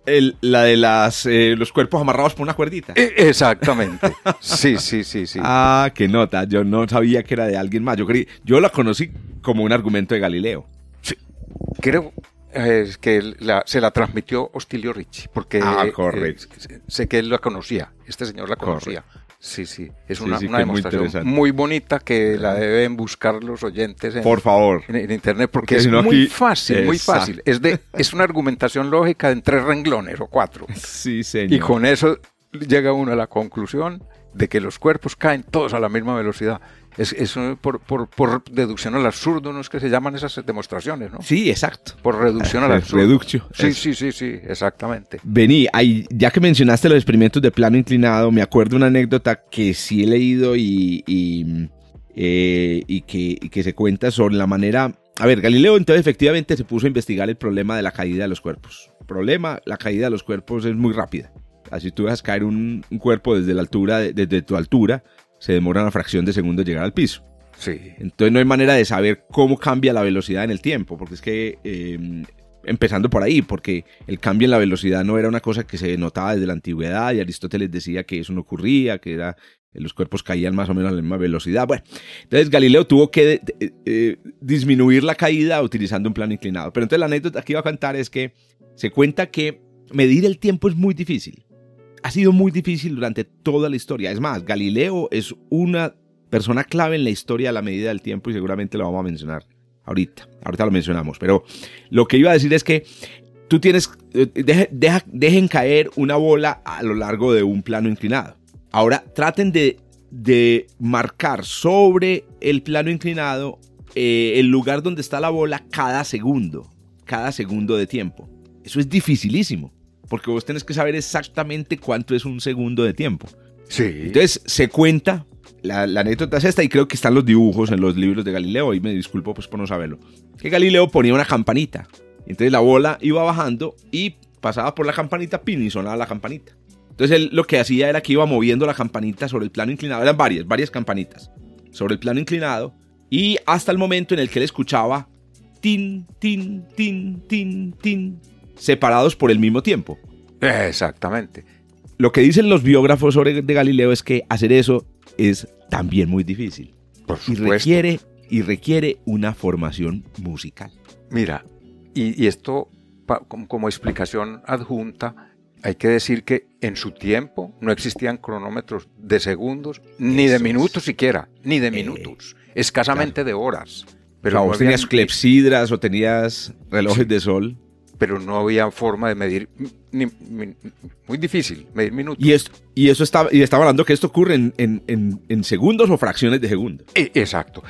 el- la de las. eh, los cuerpos amarrados por una cuerdita. Eh, Exactamente. Sí, sí, sí, sí. Ah, qué nota. Yo no sabía que era de alguien más. Yo creí, yo la conocí como un argumento de Galileo. Creo eh, que la- se la transmitió Hostilio Ricci, porque Ah, eh, correcto. eh, sé que él la conocía, este señor la conocía. Sí, sí, es una, sí, una que es muy demostración muy, bonita que la deben buscar los oyentes en, Por favor. en- en internet, porque, Porque es muy aquí- fácil, muy fácil. Es, de, es una argumentación lógica en tres renglones o cuatro. Sí, señor. Y con eso llega uno a la conclusión de que los cuerpos caen todos a la misma velocidad. Es, eso por, por, por deducción al absurdo, ¿no es que se llaman esas demostraciones, no? Sí, exacto. Por reducción al absurdo. reductio, Sí, eso. sí, sí, sí, exactamente. Vení, ahí, ya que mencionaste los experimentos de plano inclinado, me acuerdo una anécdota que sí he leído y, y, eh, y que, y que se cuenta sobre la manera... A ver, Galileo entonces efectivamente se puso a investigar el problema de la caída de los cuerpos. Problema, la caída de los cuerpos es muy rápida. Así tú dejas caer un, un cuerpo desde la altura, de- desde tu altura, se demora una fracción de segundo en llegar al piso. Sí. Entonces no hay manera de saber cómo cambia la velocidad en el tiempo, porque es que, eh, empezando por ahí, porque el cambio en la velocidad no era una cosa que se notaba desde la antigüedad y Aristóteles decía que eso no ocurría, que era, los cuerpos caían más o menos a la misma velocidad. Bueno, entonces Galileo tuvo que de- de- eh, disminuir la caída utilizando un plano inclinado. Pero entonces la anécdota que iba a contar es que se cuenta que medir el tiempo es muy difícil. Ha sido muy difícil durante toda la historia. Es más, Galileo es una persona clave en la historia de la medida del tiempo y seguramente lo vamos a mencionar ahorita. Ahorita lo mencionamos. Pero lo que iba a decir es que tú tienes, eh, deja- dejen caer una bola a lo largo de un plano inclinado. Ahora traten de, de marcar sobre el plano inclinado eh, el lugar donde está la bola cada segundo, cada segundo de tiempo. Eso es dificilísimo, porque vos tenés que saber exactamente cuánto es un segundo de tiempo. Sí. Entonces se cuenta, la, la anécdota es esta y creo que están los dibujos en los libros de Galileo y me disculpo pues por no saberlo. Que Galileo ponía una campanita. Entonces la bola iba bajando y pasaba por la campanita, pin y sonaba la campanita. Entonces él lo que hacía era que iba moviendo la campanita sobre el plano inclinado. Eran varias, varias campanitas sobre el plano inclinado y hasta el momento en el que él escuchaba tin, tin, tin, tin, tin, separados por el mismo tiempo. Exactamente. Lo que dicen los biógrafos sobre de Galileo es que hacer eso es también muy difícil Por y requiere, y requiere una formación musical. Mira, y, y esto pa- como, como explicación adjunta, hay que decir que en su tiempo no existían cronómetros de segundos, ni Eso de es. minutos siquiera, ni de Eh, minutos, escasamente de horas. Pero no, vos tenías clepsidras o tenías relojes de sol. Pero no había forma de medir, ni- ni- muy difícil, medir minutos. Y, esto, y eso estaba, y estaba hablando que esto ocurre en, en- en- en segundos o fracciones de segundo. E- Exacto.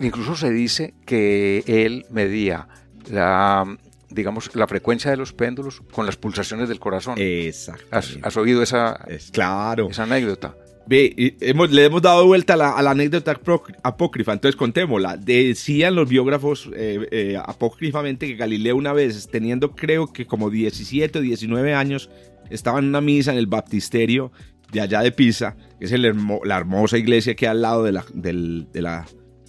Incluso se dice que él medía la digamos, la frecuencia de los péndulos con las pulsaciones del corazón. Exacto. ¿Has, has oído esa, Es claro. esa anécdota? Ve, hemos, le hemos dado vuelta a la, a la anécdota apócri- apócrifa, entonces contémosla. Decían los biógrafos eh, eh, apócrifamente que Galileo una vez, teniendo creo que como 17 o 19 años, estaba en una misa en el baptisterio de allá de Pisa, que es el hermo- la hermosa iglesia que hay al lado de la... del- de la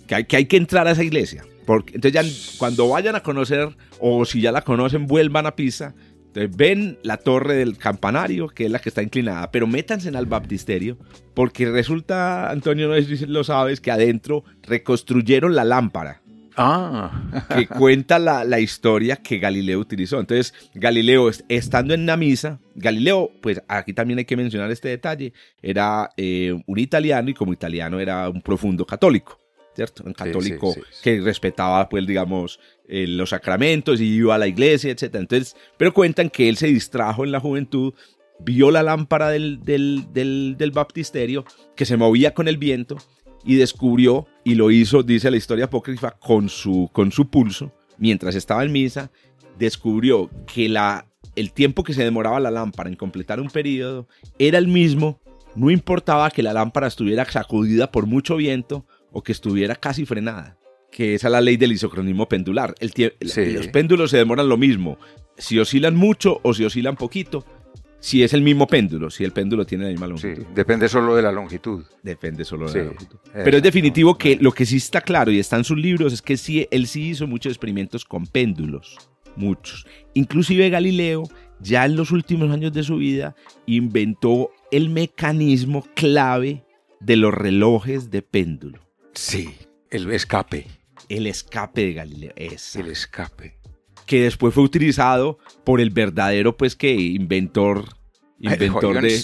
que, hay, que hay que entrar a esa iglesia. Porque, entonces ya cuando vayan a conocer, o si ya la conocen, vuelvan a Pisa. Entonces ven la torre del campanario, que es la que está inclinada, pero métanse al baptisterio, porque resulta, Antonio, no sé si lo sabes, que adentro reconstruyeron la lámpara. Ah, que cuenta la, la historia que Galileo utilizó. Entonces, Galileo, est- estando en la misa, Galileo, pues aquí también hay que mencionar este detalle, era eh, un italiano y como italiano era un profundo católico, ¿cierto? Un católico sí, sí. que respetaba, pues, digamos, eh, los sacramentos y iba a la iglesia, etc. Entonces, pero cuentan que él se distrajo en la juventud, vio la lámpara del, del, del, del baptisterio que se movía con el viento y descubrió, y lo hizo, dice la historia apócrifa, con su, con su pulso, mientras estaba en misa, descubrió que la, el tiempo que se demoraba la lámpara en completar un periodo era el mismo, no importaba que la lámpara estuviera sacudida por mucho viento o que estuviera casi frenada, que esa es la ley del isocronismo pendular. El Sí. Los péndulos se demoran lo mismo, si oscilan mucho o si oscilan poquito, si es el mismo péndulo, si el péndulo tiene la misma sí, longitud. depende solo de la longitud. Depende solo de Sí, la longitud. Pero es definitivo que lo que sí está claro y está en sus libros es que sí, él sí hizo muchos experimentos con péndulos. Muchos. Inclusive Galileo, ya en los últimos años de su vida, inventó el mecanismo clave de los relojes de péndulo. Sí, el escape, El escape de Galileo. Esa. el escape. Que después fue utilizado por el verdadero, pues, que inventor. Inventor de.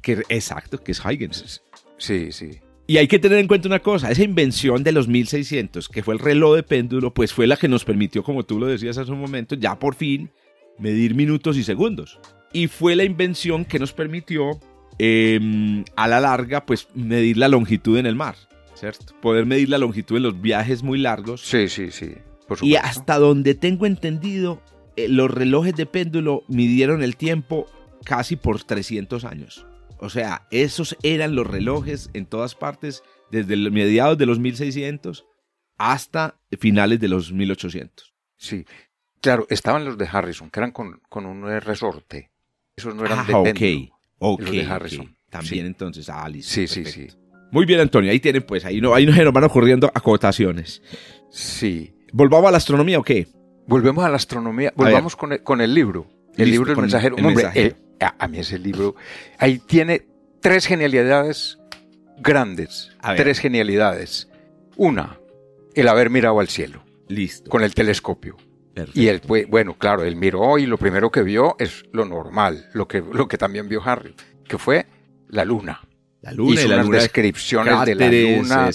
Que, exacto, que es Huygens. Sí, sí. Y hay que tener en cuenta una cosa, esa invención de los 1600, que fue el reloj de péndulo, pues fue la que nos permitió, como tú lo decías hace un momento, ya por fin medir minutos y segundos. Y fue la invención que nos permitió, eh, a la larga, pues medir la longitud en el mar, ¿cierto? Poder medir la longitud en los viajes muy largos. Sí, sí, sí. Por Y hasta donde tengo entendido, eh, los relojes de péndulo midieron el tiempo casi por 300 años. O sea, esos eran los relojes en todas partes, desde los mediados de los 1600 hasta finales de los 1800. Sí. Claro, estaban los de Harrison, que eran con, con un eh, resorte. Esos no eran Ah, de ok. péndulo. Ok. Los de. Harrison. También Sí. entonces, ah, listo, Sí, sí, sí. Muy bien, Antonio. Ahí tienen, pues, ahí, no, ahí nos nos van ocurriendo acotaciones. Sí. ¿Volvamos a la astronomía o qué? Volvemos a la astronomía, volvamos con el, con el libro. El Listo, libro del con mensajero. el Hombre, mensajero. eh, a, a mí ese libro, ahí tiene tres genialidades grandes. Tres genialidades. Una, el haber mirado al cielo Listo. con el telescopio. Perfecto. Y él, fue, bueno, claro, él miró y lo primero que vio es lo normal, lo que, lo que también vio Harry, que fue la luna. La luna Hizo y la unas luna. descripciones de la luna,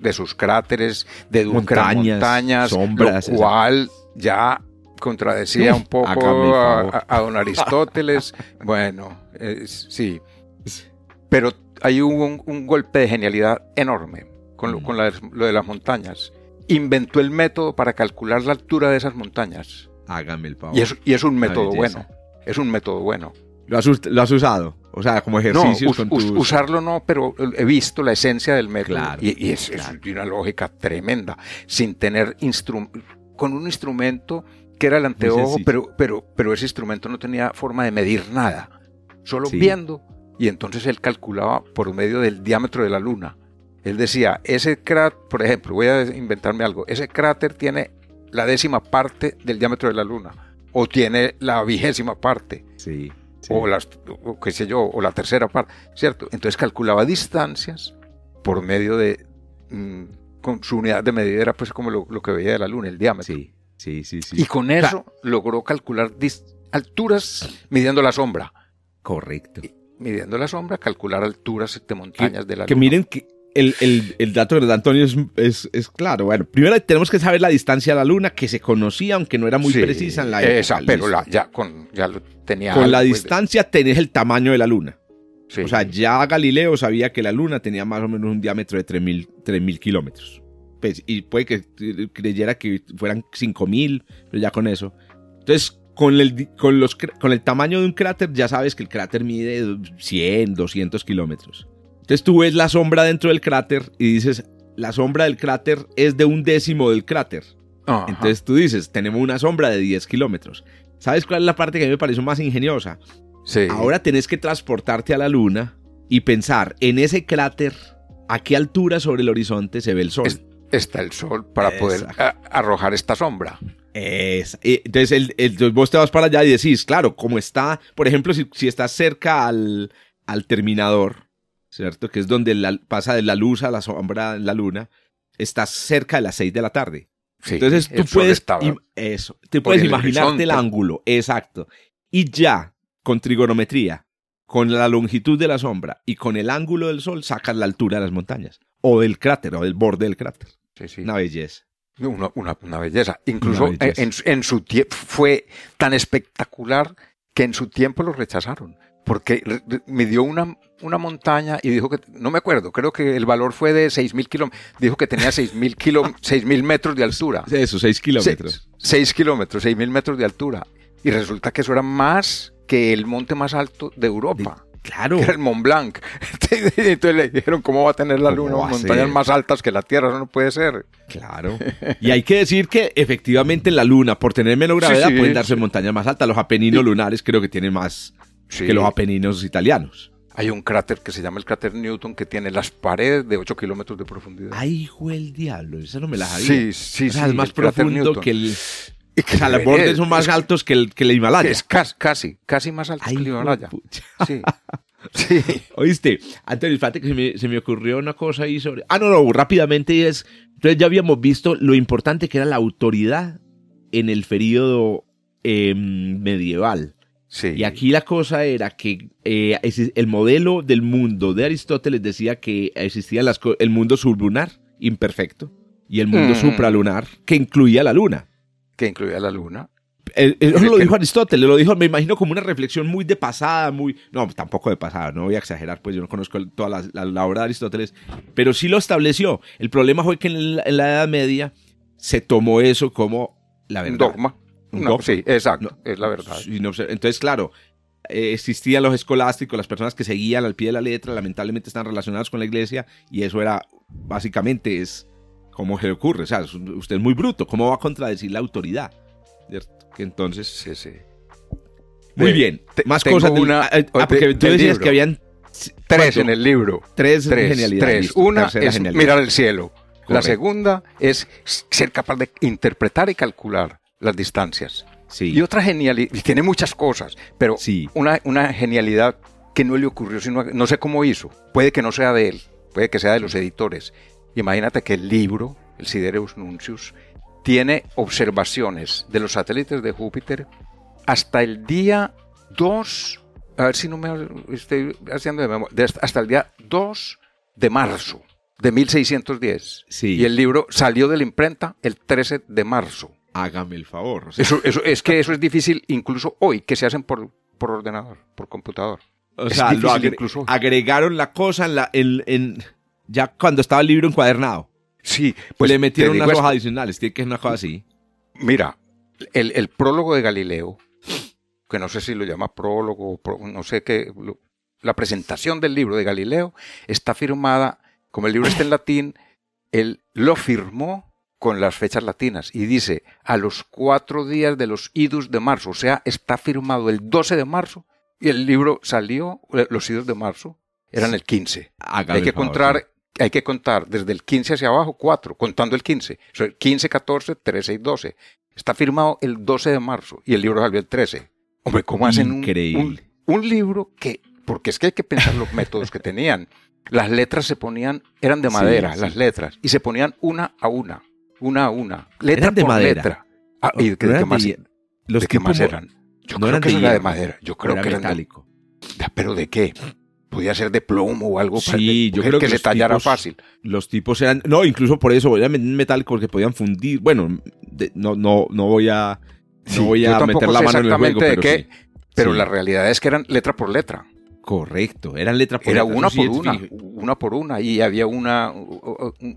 de, sus cráteres, de Montañas, montañas, sombras, lo cual ya contradecía un poco a, a don Aristóteles. bueno, es- sí. Pero hubo un, un golpe de genialidad enorme con, lo, Mm. con la- lo de las montañas. Inventó el método para calcular la altura de esas montañas. Hágame el favor. Y es, y es un método bueno. Es un método bueno. ¿Lo has, us- lo has usado? O sea, como No, ejercicios us- tus... usarlo no, pero he visto la esencia del método. Claro, y y es, claro. una lógica tremenda. Sin tener instru- con un instrumento que era el anteojo, pero, pero, pero ese instrumento no tenía forma de medir nada. Solo Sí. viendo. Y entonces él calculaba por medio del diámetro de la luna. Él decía, ese cráter, por ejemplo, voy a inventarme algo, ese cráter tiene la décima parte del diámetro de la luna. O tiene la vigésima parte Sí, sí. o las, o qué sé yo, o la tercera parte, ¿cierto? Entonces calculaba distancias por medio de, mm, con su unidad de medida era pues como lo, lo que veía de la luna, el diámetro. Sí, sí, sí, sí. Y con eso logró calcular alturas midiendo la sombra. Correcto. Midiendo la sombra, calcular alturas de montañas de la Que luna. miren que el, el, el dato de Antonio es, es, es claro. Bueno, primero tenemos que saber la distancia a la luna, que se conocía, aunque no era muy Sí, precisa en la época. Esa, pero la, ya, con, ya lo tenía. Con la algo, pues, distancia tenés el tamaño de la luna. sí. O sea, ya Galileo sabía que la luna tenía más o menos un diámetro de 3.000 3.000 kilómetros. Pues, y puede que creyera que fueran 5.000, pero ya con eso. Entonces, con el, con, los, con el tamaño de un cráter, ya sabes que el cráter mide 100, 200 kilómetros. Entonces tú ves la sombra dentro del cráter y dices, la sombra del cráter es de un décimo del cráter. Entonces tú dices, tenemos una sombra de 10 kilómetros. ¿Sabes cuál es la parte que a mí me pareció más ingeniosa? Sí. Ahora tenés que transportarte a la luna y pensar en ese cráter, a qué altura sobre el horizonte se ve el sol. está el sol para poder arrojar esta sombra. Es, entonces, el, vos te vas para allá y decís, claro, como está, por ejemplo, si, si estás cerca al, al, terminador, ¿cierto? Que es donde pasa de la luz a la sombra en la luna, estás cerca de las 6 de la tarde. Entonces tú puedes, eso, te puedes imaginarte el ángulo, exacto. Y ya, con trigonometría, con la longitud de la sombra y con el ángulo del sol, sacas la altura de las montañas, o del cráter, o del borde del cráter. Sí, sí. Una belleza. Una, una, belleza. Incluso En, en, su tiempo fue tan espectacular que en su tiempo lo rechazaron porque me dio una, una montaña y dijo que, no me acuerdo, creo que el valor fue de 6.000 kilómetros, dijo que tenía 6.000 mil metros de altura. Eso, 6 kilómetros. 6 kilómetros, 6.000 metros de altura. Y resulta que eso era más que el monte más alto de Europa. Claro. era el Mont Blanc. Entonces le dijeron, ¿cómo va a tener la Luna montañas más altas que la Tierra? Eso no puede ser. Claro. Y hay que decir que efectivamente en la Luna, por tener menos gravedad, pueden darse montañas más altas. Los Apeninos lunares creo que tienen más, que los Apeninos italianos. Hay un cráter que se llama el cráter Newton que tiene las paredes de 8 kilómetros de profundidad. ¡Ay, hijo el diablo! Eso no me la sabía. Sí, sí, sí. es más profundo que el... o sea, los bordes son más altos que el, que el Himalaya. Es casi, casi, más alto que el Himalaya. Sí. Sí. Oíste, antes fíjate que se me, se me, ocurrió una cosa ahí sobre. Ah, no, no, rápidamente es. Entonces ya habíamos visto lo importante que era la autoridad en el periodo em, medieval. Y aquí la cosa era que eh, el modelo del mundo de Aristóteles decía que existía el mundo sublunar imperfecto y el mundo mm. supralunar que incluía la luna. Que incluía la luna. Eso lo dijo Aristóteles, lo dijo, me imagino como una reflexión muy de pasada, muy... No, tampoco de pasada, no voy a exagerar, pues yo no conozco toda la, obra de Aristóteles, pero sí lo estableció. El problema fue que en la, Edad Media se tomó eso como la verdad. Dogma. No, sí, exacto, es la verdad. entonces, claro, eh, existían los escolásticos, las personas que seguían al pie de la letra, lamentablemente están relacionados con la iglesia y eso era, básicamente, es como se le ocurre, o sea, usted es muy bruto, ¿cómo va a contradecir la autoridad? Entonces... Sí, sí. Muy bien, más cosas. Una, ah, ah, porque tú decías que habían tres en el libro. Tres, genialidades. Una es mirar el cielo. La segunda es ser capaz de interpretar y calcular las distancias. Y otra genialidad, y tiene muchas cosas, pero una, una genialidad que no le ocurrió, sino, no sé cómo hizo. Puede que no sea de él, puede que sea de los editores. Imagínate que el libro, el Sidereus Nuncius, tiene observaciones de los satélites de Júpiter hasta el día 2, a ver si no me estoy haciendo de memoria, hasta el día 2 de marzo de 1610. Y el libro salió de la imprenta el 13 de marzo hágame el favor. eso, eso, es que eso es difícil incluso hoy, que se hacen por, por ordenador, por computador. O sea, lo incluso agregaron la cosa en la, en, ya cuando estaba el libro encuadernado. Sí, pues le metieron unas hojas adicionales, tiene que es una cosa así. Mira, el, el, prólogo de Galileo, que no sé si lo llama prólogo, no sé qué, la presentación del libro de Galileo está firmada, como el libro está en latín, él lo firmó con las fechas latinas y dice a los cuatro días de los idus de marzo, o sea, está firmado el 12 de marzo y el libro salió, eh, los idus de marzo eran el 15. hay que contar, hay que contar desde el 15 hacia abajo cuatro, contando el 15. 15, 14, 13 y 12. Está firmado el 12 de marzo y el libro salió el 13. Hombre, ¿cómo hacen un, un libro que, porque es que hay que pensar los métodos que tenían. Las letras se ponían, eran de madera, las letras, y se ponían una a una una a una, letra de por madera. letra. Ah, ¿Y de, qué más, los ¿de qué más eran? Yo creo que era de madera. Yo creo que era metálico. ¿Pero de qué? Podía ser de plomo o algo sí, yo creo que, se tallara fácil. Los tipos eran, no, incluso por eso eran metálicos porque podían fundir. Bueno, no, no, no voy a, no voy a meter la mano en el juego, pero, qué, pero la realidad es que eran letra por letra. Correcto, eran letra por Era una por una, una por una, y había una,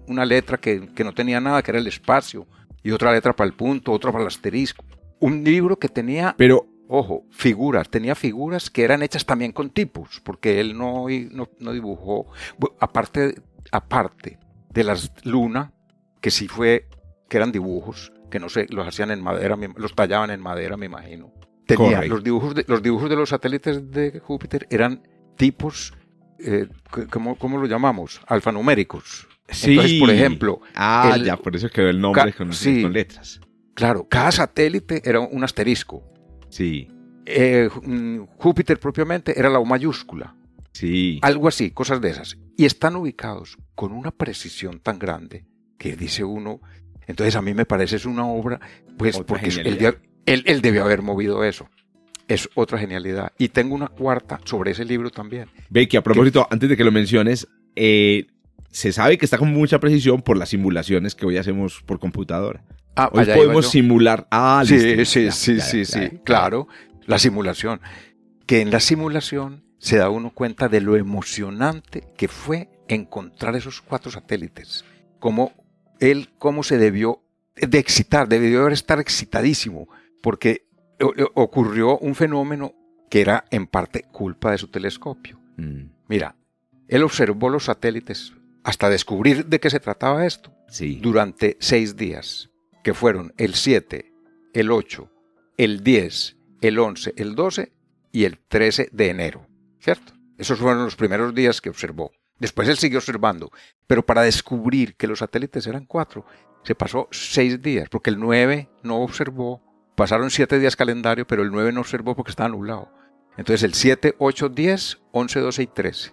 una letra que, no tenía nada, que era el espacio, y otra letra para el punto, otra para el asterisco. un libro que tenía, Pero, ojo, figuras, tenía figuras que eran hechas también con tipos, porque él no, no, no dibujó, bu- aparte, aparte de las Luna, que sí fue, que eran dibujos, que no sé, los hacían en madera, los tallaban en madera, me imagino. Tenía los dibujos, de, los dibujos de los satélites de Júpiter eran tipos, eh, ¿cómo, ¿cómo lo llamamos? Alfanuméricos. sí. Entonces, por ejemplo, Ah, el- ya, por eso quedó el nombre con, sí. con letras. claro, cada satélite era un asterisco. Sí, Eh, mm, Júpiter propiamente era la O mayúscula. sí. Algo así, cosas de esas. Y están ubicados con una precisión tan grande que dice uno. Entonces a mí me parece es una obra, pues Otra porque genialidad. deb- él- él debió haber movido eso. Es otra genialidad. Y tengo una cuarta sobre ese libro también. Que a propósito, antes de que lo menciones, eh, se sabe que está con mucha precisión por las simulaciones que hoy hacemos por computadora. Ah, Hoy podemos simular. Ah, Sí, listo. sí, Ya, sí, ya, sí, ya, sí, claro. La simulación. Que en la simulación se da uno cuenta de lo emocionante que fue encontrar esos cuatro satélites. Cómo él, cómo se debió de excitar, debió haber estar excitadísimo, porque ocurrió un fenómeno que era en parte culpa de su telescopio. Mm, Mira, él observó los satélites hasta descubrir de qué se trataba esto sí. durante seis días, que fueron el 7, el 8, el 10, el 11, el 12 y el 13 de enero, ¿cierto? Esos fueron los primeros días que observó. Después él siguió observando, pero para descubrir que los satélites eran cuatro, se pasó seis días, porque el 9 no observó, pasaron siete días calendario, pero el 9 no observó porque estaba nublado. Entonces el 7, 8, 10, 11, 12 y 13.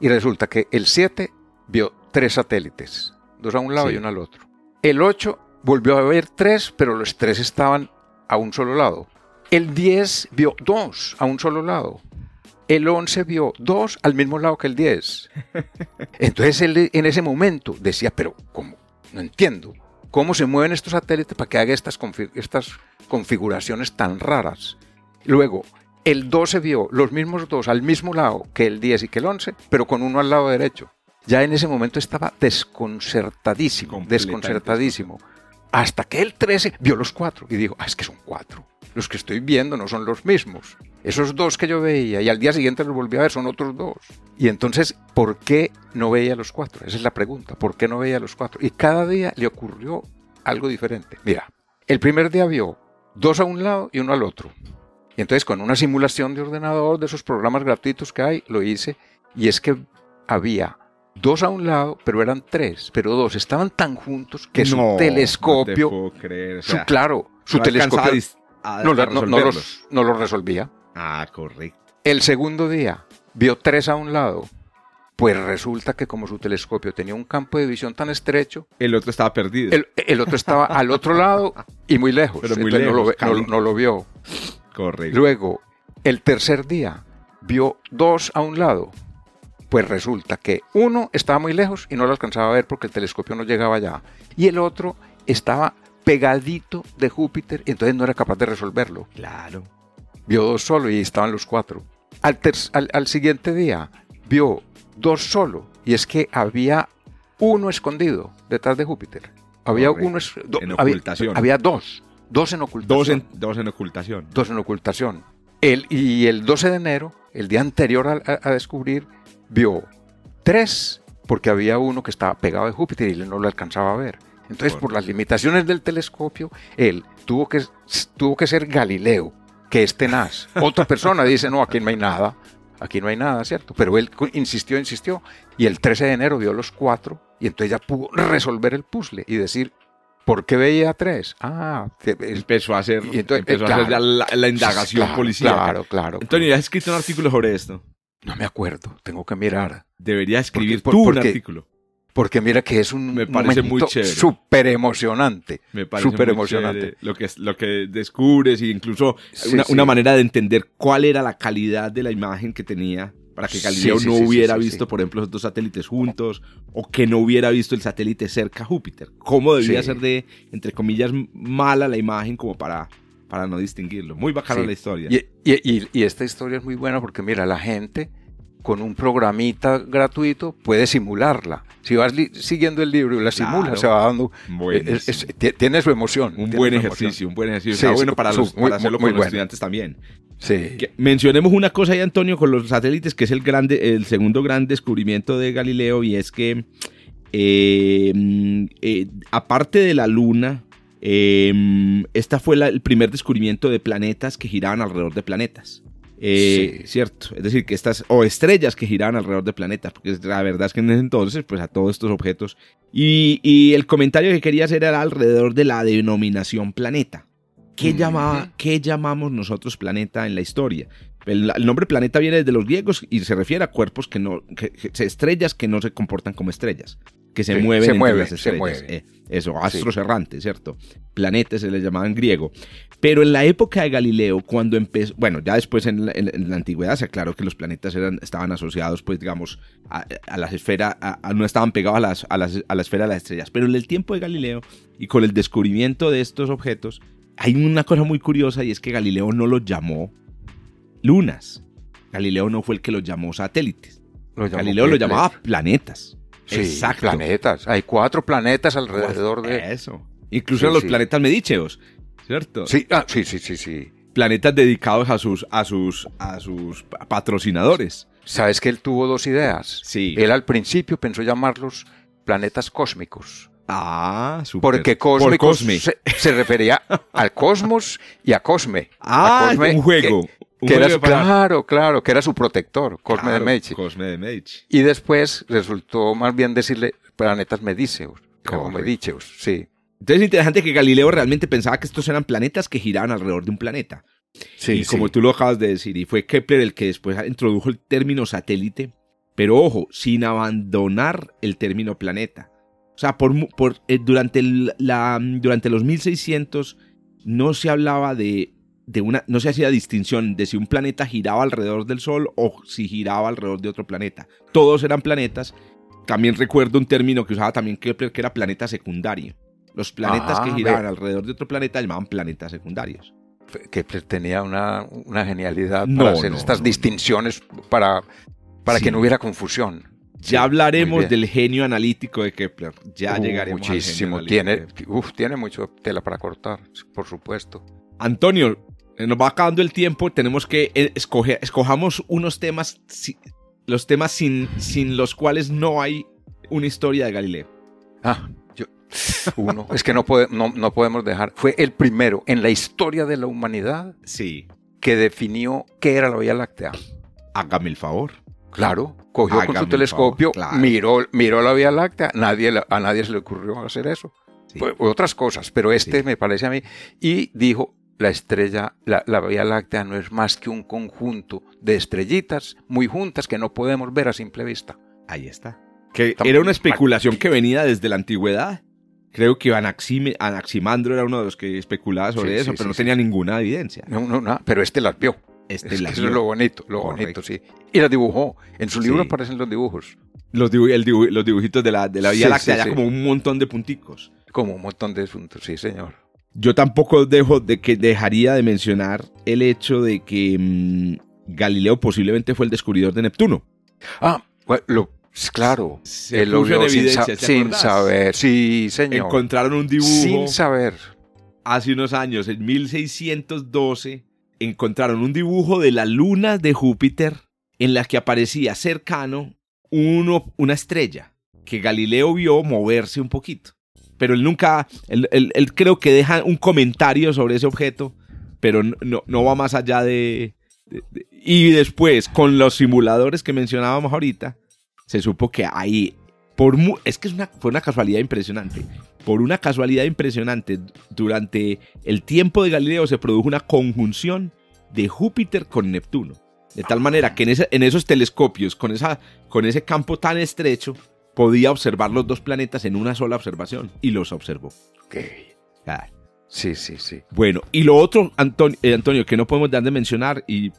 Y resulta que el 7 vio tres satélites, dos a un lado Sí. y uno al otro. El 8 volvió a ver tres, pero los tres estaban a un solo lado. El 10 vio dos a un solo lado. El 11 vio dos al mismo lado que el 10. Entonces él en ese momento decía, pero ¿cómo? No entiendo. ¿Cómo se mueven estos satélites para que haga estas, estas configuraciones tan raras? Luego, el 12 vio los mismos dos al mismo lado que el 10 y que el 11, pero con uno al lado derecho. Ya en ese momento estaba desconcertadísimo, desconcertadísimo. Hasta que el 13 vio los cuatro y dijo, ah, es que son cuatro. Los que estoy viendo no son los mismos. Esos dos que yo veía y al día siguiente los volví a ver son otros dos. Y entonces, ¿por qué no veía los cuatro? Esa es la pregunta. ¿Por qué no veía los cuatro? Y cada día le ocurrió algo diferente. Mira, el primer día vio dos a un lado y uno al otro. Y entonces con una simulación de ordenador de esos programas gratuitos que hay, lo hice. Y es que había dos a un lado, pero eran tres. Pero dos estaban tan juntos que su No, No te telescopio, creer. o su, claro, su no telescopio a no, los, no los resolvía. Ah, correcto. El segundo día vio tres a un lado. Pues resulta que como su telescopio tenía un campo de visión tan estrecho, El otro estaba perdido. el, el otro estaba al otro lado y muy lejos. Pero muy Entonces no, lo, lejos, no lo vio. correcto. Luego, el tercer día vio dos a un lado. Pues resulta que uno estaba muy lejos y no lo alcanzaba a ver porque el telescopio no llegaba allá. Y el otro estaba pegadito de Júpiter, entonces no era capaz de resolverlo. Claro. vio dos solo y estaban los cuatro. Al, al, al siguiente día vio dos solo y es que había uno escondido detrás de Júpiter. Había uno do- En había- ocultación. Había, dos, dos en ocultación. Dos en, dos en ocultación. dos en ocultación. El, y el 12 de enero, el día anterior a, a- a descubrir, vio tres porque había uno que estaba pegado de Júpiter y él no lo alcanzaba a ver. Entonces, por las limitaciones del telescopio, él tuvo que, tuvo que ser Galileo, que es tenaz. Otra persona dice, no, aquí no hay nada, aquí no hay nada, ¿cierto? Pero él insistió, insistió, y el 13 de enero vio los cuatro, y entonces ya pudo resolver el puzzle y decir, ¿por qué veía tres? Ah, que es- Empezó a hacer, Y entonces, empezó eh, a hacer claro. ya la, la indagación Claro, policial. Claro, claro. Antonio, ¿has escrito un artículo sobre esto? No me acuerdo, tengo que mirar. Deberías escribir por- tú un porque- artículo. Porque mira que es un Me parece muy súper emocionante. Me parece Súper muy emocionante. Lo que, lo que descubres y incluso Sí, una, sí. una manera de entender cuál era la calidad de la imagen que tenía para que Galileo sí, no hubiera visto, por ejemplo, los dos satélites juntos o que no hubiera visto el satélite cerca a Júpiter. ¿Cómo debía ser de, entre comillas, mala la imagen como para, para no distinguirlo? Muy bacana Sí. la historia. Y, y- y- y esta historia es muy buena porque mira, la gente con un programita gratuito puede simularla. Si vas siguiendo el libro y la simula, se va dando. tiene su emoción. Un buen ejercicio, un buen ejercicio. bueno para, los, hacerlo con los estudiantes también. Sí. mencionemos una cosa ahí, Antonio, con los satélites, que es el, grande, el segundo gran descubrimiento de Galileo, y es que, eh, mm, eh, aparte de la Luna, eh, esta fue el primer descubrimiento de planetas que giraban alrededor de planetas. Eh, cierto, es decir, que estas, o estrellas que giraban alrededor de planetas, porque la verdad es que en ese entonces, pues a todos estos objetos. Y, el comentario que quería hacer era alrededor de la denominación planeta. ¿Qué, llamaba, ¿Qué llamamos nosotros planeta en la historia? El, nombre planeta viene desde los griegos y se refiere a cuerpos que no, estrellas que no se comportan como estrellas que se mueven se mueve, las estrellas. Se eh, eso, astros errantes, ¿cierto? Planetas se les llamaban en griego. Pero en la época de Galileo, cuando empezó, bueno, ya después en la, antigüedad se aclaró que los planetas eran, estaban asociados, pues digamos, a, la esfera, no estaban pegados a, las, a, las, a la esfera de las estrellas. Pero en el tiempo de Galileo y con el descubrimiento de estos objetos, hay una cosa muy curiosa y es que Galileo no los llamó lunas. Galileo no fue el que los llamó satélites. Galileo los llamaba planetas. Sí, planetas. Hay cuatro planetas alrededor de... Eso. Incluso los planetas medicheos, ¿cierto? Sí, ah, sí, sí, sí, sí. Planetas dedicados a sus, a sus, a sus patrocinadores. ¿Sabes que él tuvo dos ideas? Sí. Él al principio pensó llamarlos planetas cósmicos. Ah, super. Porque cósmicos se, refería al cosmos y a Cosme. Ah, un juego. Que era, Claro, claro, que era su protector, Cosme de Medici. Cosme de Medici. Y después resultó más bien decirle planetas medíceos, como Mediceus, sí. Entonces es interesante que Galileo realmente pensaba que estos eran planetas que giraban alrededor de un planeta. Sí, y como tú lo acabas de decir, y fue Kepler el que después introdujo el término satélite, pero ojo, sin abandonar el término planeta. O sea, por, por eh, durante, la, durante los 1600 no se hablaba de de una, no se hacía distinción de si un planeta giraba alrededor del Sol o si giraba alrededor de otro planeta. Todos eran planetas. También recuerdo un término que usaba también Kepler que era planeta secundario. Los planetas que ah, giraban alrededor de otro planeta llamaban planetas secundarios. Kepler tenía una, genialidad para hacer estas distinciones para, para que no hubiera confusión. Ya hablaremos del genio analítico de Kepler. Ya uh, llegaremos muchísimo. tiene, tiene mucho tela para cortar, por supuesto. Antonio, nos va acabando el tiempo, tenemos que eh, escoger, escojamos unos temas, los temas sin, sin los cuales no hay una historia de Galileo. Ah, yo, uno, es que no, no, podemos dejar, fue el primero en la historia de la humanidad sí. que definió qué era la Vía Láctea. Hágame el favor. Claro, cogió con su telescopio, miró, miró la Vía Láctea, nadie, a nadie se le ocurrió hacer eso. otras cosas, pero este me parece a mí, y dijo, la estrella, la, Vía Láctea no es más que un conjunto de estrellitas muy juntas que no podemos ver a simple vista. Ahí está. Que era una especulación que venía desde la antigüedad. Creo que Anaximandro era uno de los que especulaba sobre eso, pero no tenía ninguna evidencia. No, no, no, pero este las vio. Este las vio. Eso es lo bonito, lo bonito, sí. Y las dibujó. En su libro aparecen los dibujos. Los, los dibujitos de la, de la Vía Láctea, ya como un montón de punticos. Como un montón de puntos, sí, señor. Yo tampoco dejo de que dejaría de mencionar el hecho de que mm, Galileo posiblemente fue el descubridor de Neptuno. Ah, lo, claro. Se lo vio sin, sin saber. Sí, señor. Encontraron un dibujo. Sin saber. Hace unos años, en 1612, encontraron un dibujo de la luna de Júpiter en la que aparecía cercano uno, una estrella que Galileo vio moverse un poquito pero él nunca, él, creo que deja un comentario sobre ese objeto, pero no, no va más allá de, Y después, con los simuladores que mencionábamos ahorita, se supo que ahí, por es que es una, fue una casualidad impresionante. Por una casualidad impresionante, durante el tiempo de Galileo se produjo una conjunción de Júpiter con Neptuno. De tal manera que en, en esos telescopios, con, esa, con ese campo tan estrecho, podía observar los dos planetas en una sola observación y los observó. Ok. Sí, sí, sí. Bueno, y lo otro, Antonio, eh, Antonio, que no podemos dar de mencionar y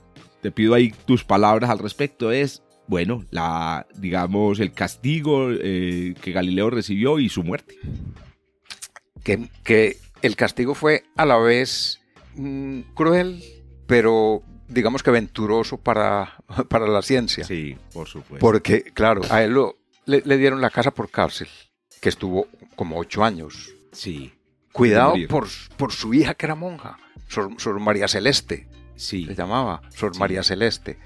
te pido ahí tus palabras al respecto es, bueno, la, digamos, el castigo eh, que Galileo recibió y su muerte. Que, que el castigo fue a la vez mm, cruel, pero digamos que venturoso para, para la ciencia. Sí, por supuesto. Porque, claro, a él lo, le, le dieron la casa por cárcel, que estuvo como ocho años. Sí, Cuidado por, por su hija que era monja, Sor, Sor María Celeste, sí. se llamaba, Sor Sí. María Celeste.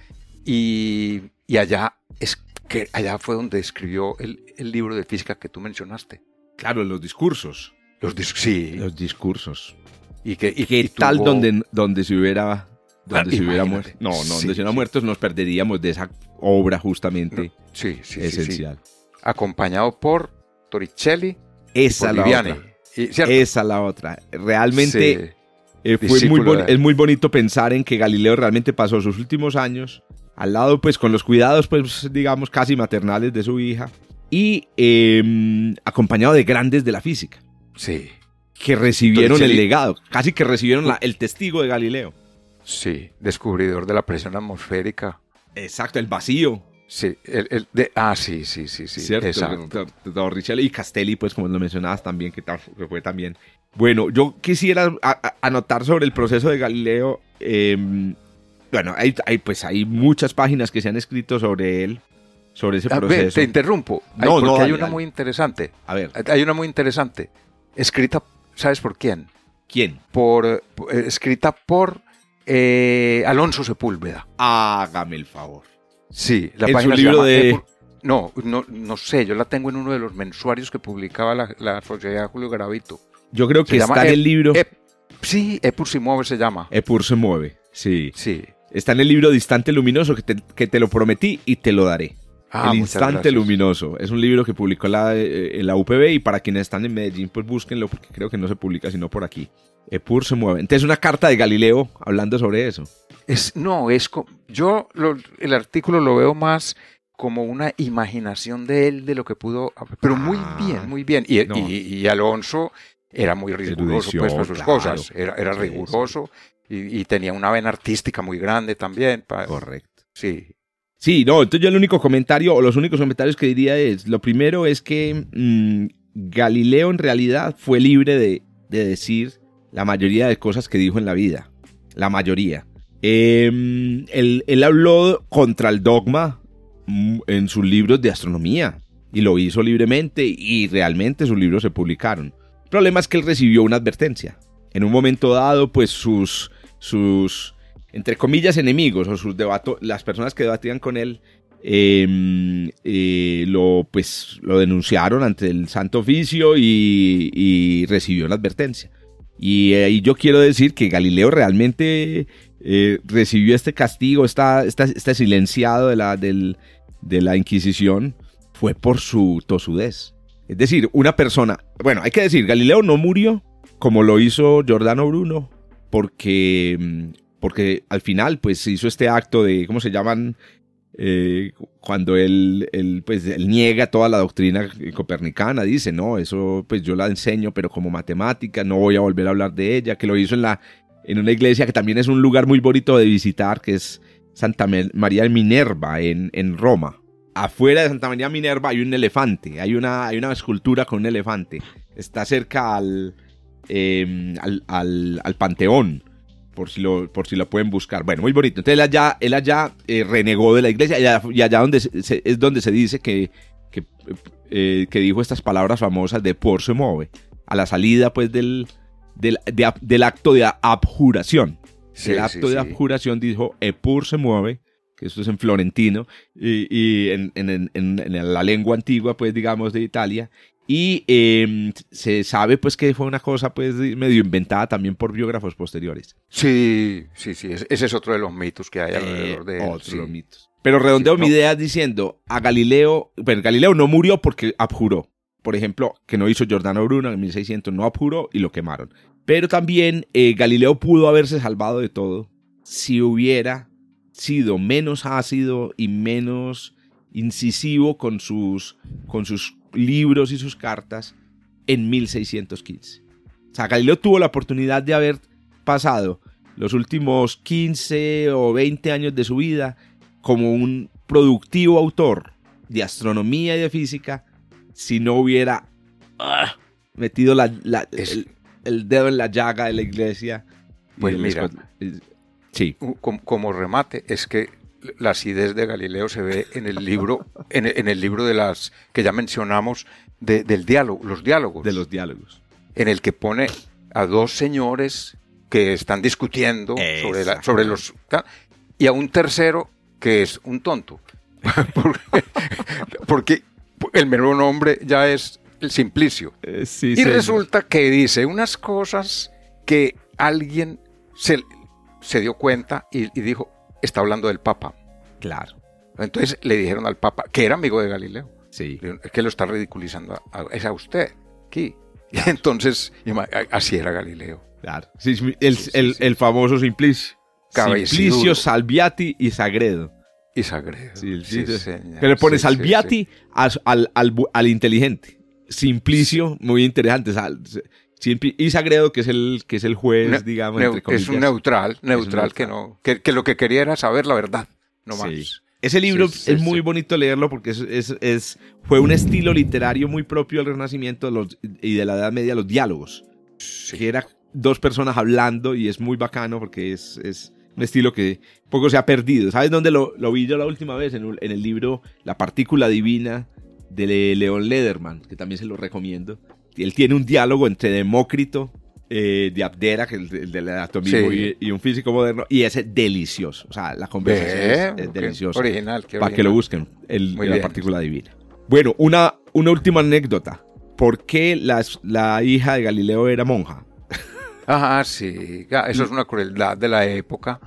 Y, y allá, es que allá fue donde escribió el, el libro de física que tú mencionaste. Claro, los discursos. Los dis- sí. Los discursos. y que, y, ¿Qué y tal tuvo- donde, donde se hubiera... Donde Ah, imagínate. muerto. No, no, Sí, donde se hubiera sí. muerto nos perderíamos de esa obra justamente Sí, sí, sí, sí. esencial. Acompañado por Torricelli y Esa por es la otra. Esa es la otra. Realmente. Eh, fue muy es muy bonito pensar en que Galileo realmente pasó sus últimos años al lado, pues, con los cuidados, pues, digamos, casi maternales de su hija y eh, acompañado de grandes de la física Sí, que recibieron el legado, casi que recibieron la- el testigo de Galileo. sí. Descubridor de la presión atmosférica. Exacto, el vacío, Sí, el, el de, ah, sí, sí, sí, sí. ¿cierto? Exacto. Torricelli y Castelli, pues, como lo mencionabas también, que, fue también. Bueno, yo quisiera a- a- anotar sobre el proceso de Galileo. eh, bueno, hay, hay, pues, hay muchas páginas que se han escrito sobre él, sobre ese Ah, proceso. te interrumpo. No, porque no, hay dale, una dale. muy interesante. A ver, Hay una muy interesante. Escrita, ¿sabes por quién? ¿quién? Por, por- eh, escrita por eh, Alonso Sepúlveda. Hágame el favor. Sí, la En página su se libro llama de- No, no, no sé, yo la tengo en uno de los mensuarios que publicaba la, la Sociedad Julio Garavito. Yo creo Se que está en el libro. Ep- sí, Epur Simove se llama. Epur se mueve. Sí. Sí. Está en el libro Distante Luminoso, que te, que te lo prometí y te lo daré. Ah, el Instante. Luminoso. Es un libro que publicó la, eh, la UPB y para quienes están en Medellín, pues búsquenlo porque creo que no se publica sino por aquí. Epur se mueve. Entonces, una carta de Galileo hablando sobre eso. Es, no, es yo lo- el artículo lo veo más como una imaginación de él de lo que pudo, pero muy Ah, bien, muy bien. Y, no. y- y Alonso era muy riguroso pues, para sus claro. cosas, era, era Sí, riguroso Y, y tenía una vena artística muy grande también. Correcto. sí, Sí, no, entonces yo el único comentario, o los únicos comentarios que diría es, lo primero es que mm, Galileo en realidad fue libre de, de decir la mayoría de cosas que dijo en la vida. La mayoría. Eh, él, habló contra el dogma mm, en sus libros de astronomía y lo hizo libremente y realmente sus libros se publicaron. El problema es que él recibió una advertencia. En un momento dado, pues sus, sus entre comillas, enemigos o sus las personas que debatían con él, eh, eh, lo, pues, lo denunciaron ante el Santo Oficio y, y recibió una advertencia. Y ahí yo quiero decir que Galileo realmente eh, recibió este castigo, está, está silenciado de la, de la Inquisición, fue por su tosudez. Es decir, una persona, bueno, hay que decir, Galileo no murió como lo hizo Giordano Bruno, porque, mm, porque al final pues hizo este acto de, ¿cómo se llaman? Eh, cuando él, él, pues, él niega toda la doctrina copernicana, dice, no, eso pues yo la enseño, pero como matemática, no voy a volver a hablar de ella, que lo hizo en, la, en una iglesia que también es un lugar muy bonito de visitar, que es Santa María de Minerva en, en Roma. Afuera de Santa María Minerva hay un elefante, hay una, hay una escultura con un elefante. Está cerca al, eh, al, al, al Panteón, por si, lo, por si pueden buscar. Bueno, muy bonito. Entonces él allá, él allá eh, renegó de la iglesia y allá, y allá donde se- es donde se dice que, que, eh, que dijo estas palabras famosas de por se mueve, a la salida pues del, del, de del acto de abjuración. sí, el sí, acto de sí. abjuración dijo Epur se mueve, que esto es en florentino, y, y en, en- en- en- en la lengua antigua, pues digamos, de Italia. Y eh, se sabe pues que fue una cosa pues medio inventada también por biógrafos posteriores. Sí, sí, sí, ese es otro de los mitos que hay Eh, alrededor de él. otros sí. los mitos. Pero redondeo Sí, mi no. idea diciendo a Galileo, bueno, Galileo no murió porque abjuró. Por ejemplo, que no hizo Giordano Bruno en 1600, no abjuró y lo quemaron. Pero también eh, Galileo pudo haberse salvado de todo si hubiera sido menos ácido y menos incisivo con sus, con sus libros y sus cartas en 1615. O sea, Galileo tuvo la oportunidad de haber pasado los últimos 15 o 20 años de su vida como un productivo autor de astronomía y de física si no hubiera ah, metido la- la- Es- el, el dedo en la llaga de la iglesia. Pues mira, Sí. Como, como remate, es que la acidez de Galileo se ve en el libro, en, en el libro de las que ya mencionamos, de, del diálogo, los diálogos. De los diálogos. En el que pone a dos señores que están discutiendo sobre, la, sobre los... Y a un tercero que es un tonto. porque, porque, el mero nombre ya es el Simplicio. Eh, sí, y resulta que dice unas cosas que alguien se, se dio cuenta y, y dijo, está hablando del Papa. Claro. Entonces le dijeron al Papa, que era amigo de Galileo, Sí. es que lo está ridiculizando, a- a- es a usted, aquí. Y entonces, así era Galileo. Claro. Sí, el, Sí, el- el famoso Simplicio. Simplicio, Salviati y Sagredo. Y Sagredo. Sí. Pero le pone Salviati al, al bu- al inteligente. Simplicio, muy interesante. Y Sagredo, que es el, que es el juez, Ne- digamos, entre comillas. es un neutral, neutral, que neutral. no, que, que lo que quería era saber la verdad, no Sí. más. Ese libro Sí, sí, es muy sí. bonito leerlo porque es, es- es- fue un estilo literario muy propio del Renacimiento los- y de la Edad Media, los diálogos. Que era dos personas hablando y es muy bacano porque es, es un estilo que poco se ha perdido. ¿Sabes dónde lo, lo vi yo la última vez? En, un- en el libro La partícula divina de León Lederman, que también se lo recomiendo. Él tiene un diálogo entre Demócrito eh, de Abdera, que es el, el del atomismo, Sí. y, y un físico moderno, y ese delicioso. O sea, la conversación Ve, es- es, deliciosa. Original, Para que lo busquen, el, la partícula divina. Bueno, una, una última anécdota. ¿Por qué las- la hija de Galileo era monja? Ajá, sí, ga- eso es una crueldad de la época.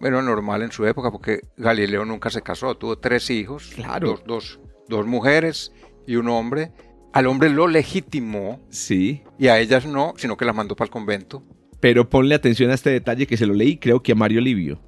Bueno, normal en su época, porque Galileo nunca se casó, tuvo tres hijos, Claro. dos, dos, dos mujeres y un hombre. Al hombre lo legitimó Sí, y a ellas no, sino que las mandó para el convento. pero ponle atención a este detalle que se lo leí, creo que a Mario Livio.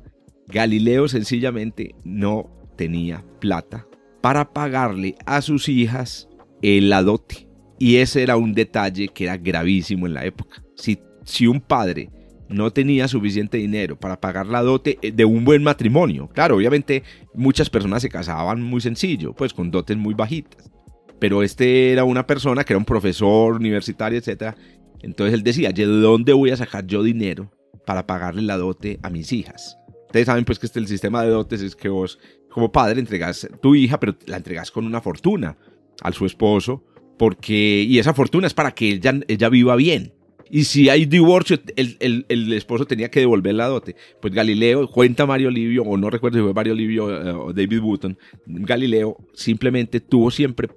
Galileo sencillamente no tenía plata para pagarle a sus hijas el dote. Y ese era un detalle que era gravísimo en la época. Si, si un padre no tenía suficiente dinero para pagar la dote eh, de un buen matrimonio, claro, obviamente muchas personas se casaban muy sencillo, pues con dotes muy bajitas. Pero este era una persona que era un profesor universitario, etcétera. Entonces él decía, ¿de dónde voy a sacar yo dinero para pagarle la dote a mis hijas? Ustedes saben pues que este, el sistema de dotes es que vos como padre entregas tu hija, pero la entregas con una fortuna al su esposo, porque y esa fortuna es para que ella, ella viva bien. Y si hay divorcio, el, el- el esposo tenía que devolver la dote. Pues Galileo, cuenta Mario Livio, o no recuerdo si fue Mario Livio eh, o David Button, Galileo simplemente tuvo siempre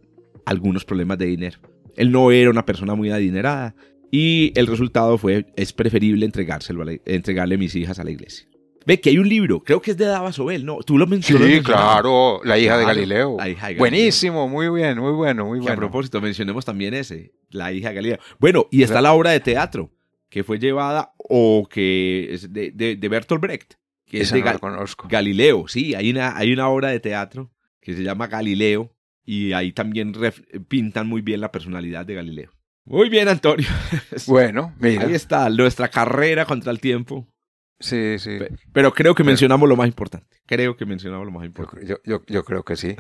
algunos problemas de dinero. Él no era una persona muy adinerada y el resultado fue, es preferible entregárselo a la- entregarle mis hijas a la iglesia. Ve que hay un libro, creo que es de Dava Sobel, ¿no? Tú lo Sí, mencionaste. claro, la hija Claro, la hija de Galileo. Buenísimo, muy bien, muy bueno, muy Que a bueno. propósito, mencionemos también ese, la hija de Galileo. Bueno, y está la obra de teatro que fue llevada o que es de, de, de Bertolt Brecht, que es Esa de no Gal- conozco. Galileo. Sí, hay una, hay una obra de teatro que se llama Galileo y ahí también pintan muy bien la personalidad de Galileo. Muy bien, Antonio. Bueno, mira. Ahí está, nuestra carrera contra el tiempo. Sí, sí. Pe- Pero creo que mencionamos lo más importante. Creo que mencionamos lo más importante. yo, yo, yo creo que sí.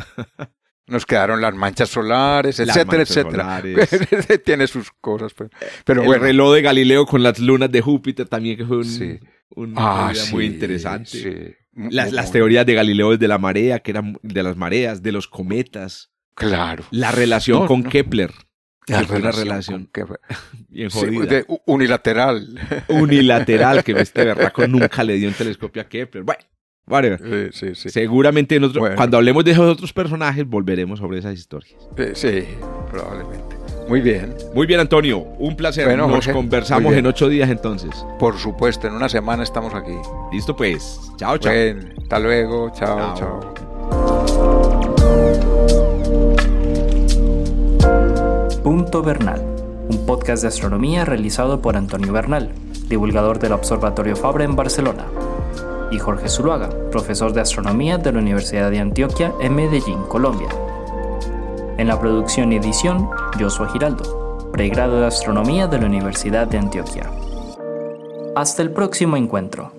Nos quedaron las manchas solares, etcétera, manchas etcétera. solares. Tiene sus cosas, pero, pero el bueno. reloj de Galileo con las lunas de Júpiter también, que fue un, Sí. una Ah, sí, muy interesante. sí. Las, las teorías de Galileo de la marea, que eran de las mareas, de los cometas, Claro. la relación No, con no. Kepler, La que relación relación con- que fue- bien sí, jodida, de- unilateral. unilateral, que este berraco nunca le dio un telescopio a Kepler. Bueno, sí, sí. seguramente en otro- Bueno. cuando hablemos de esos otros personajes volveremos sobre esas historias. Sí, probablemente. Muy bien. Muy bien, Antonio, un placer. Bueno, Nos Jorge, conversamos en ocho días entonces. Por supuesto, en una semana estamos aquí. Listo pues. Chao, chao. Hasta luego. Chao. Chao, chao. Punto Bernal, un podcast de astronomía realizado por Antonio Bernal, divulgador del Observatorio Fabra en Barcelona, y Jorge Zuluaga, profesor de astronomía de la Universidad de Antioquia en Medellín, Colombia. En la producción y edición, Joshua Giraldo, pregrado de astronomía de la Universidad de Antioquia. Hasta el próximo encuentro.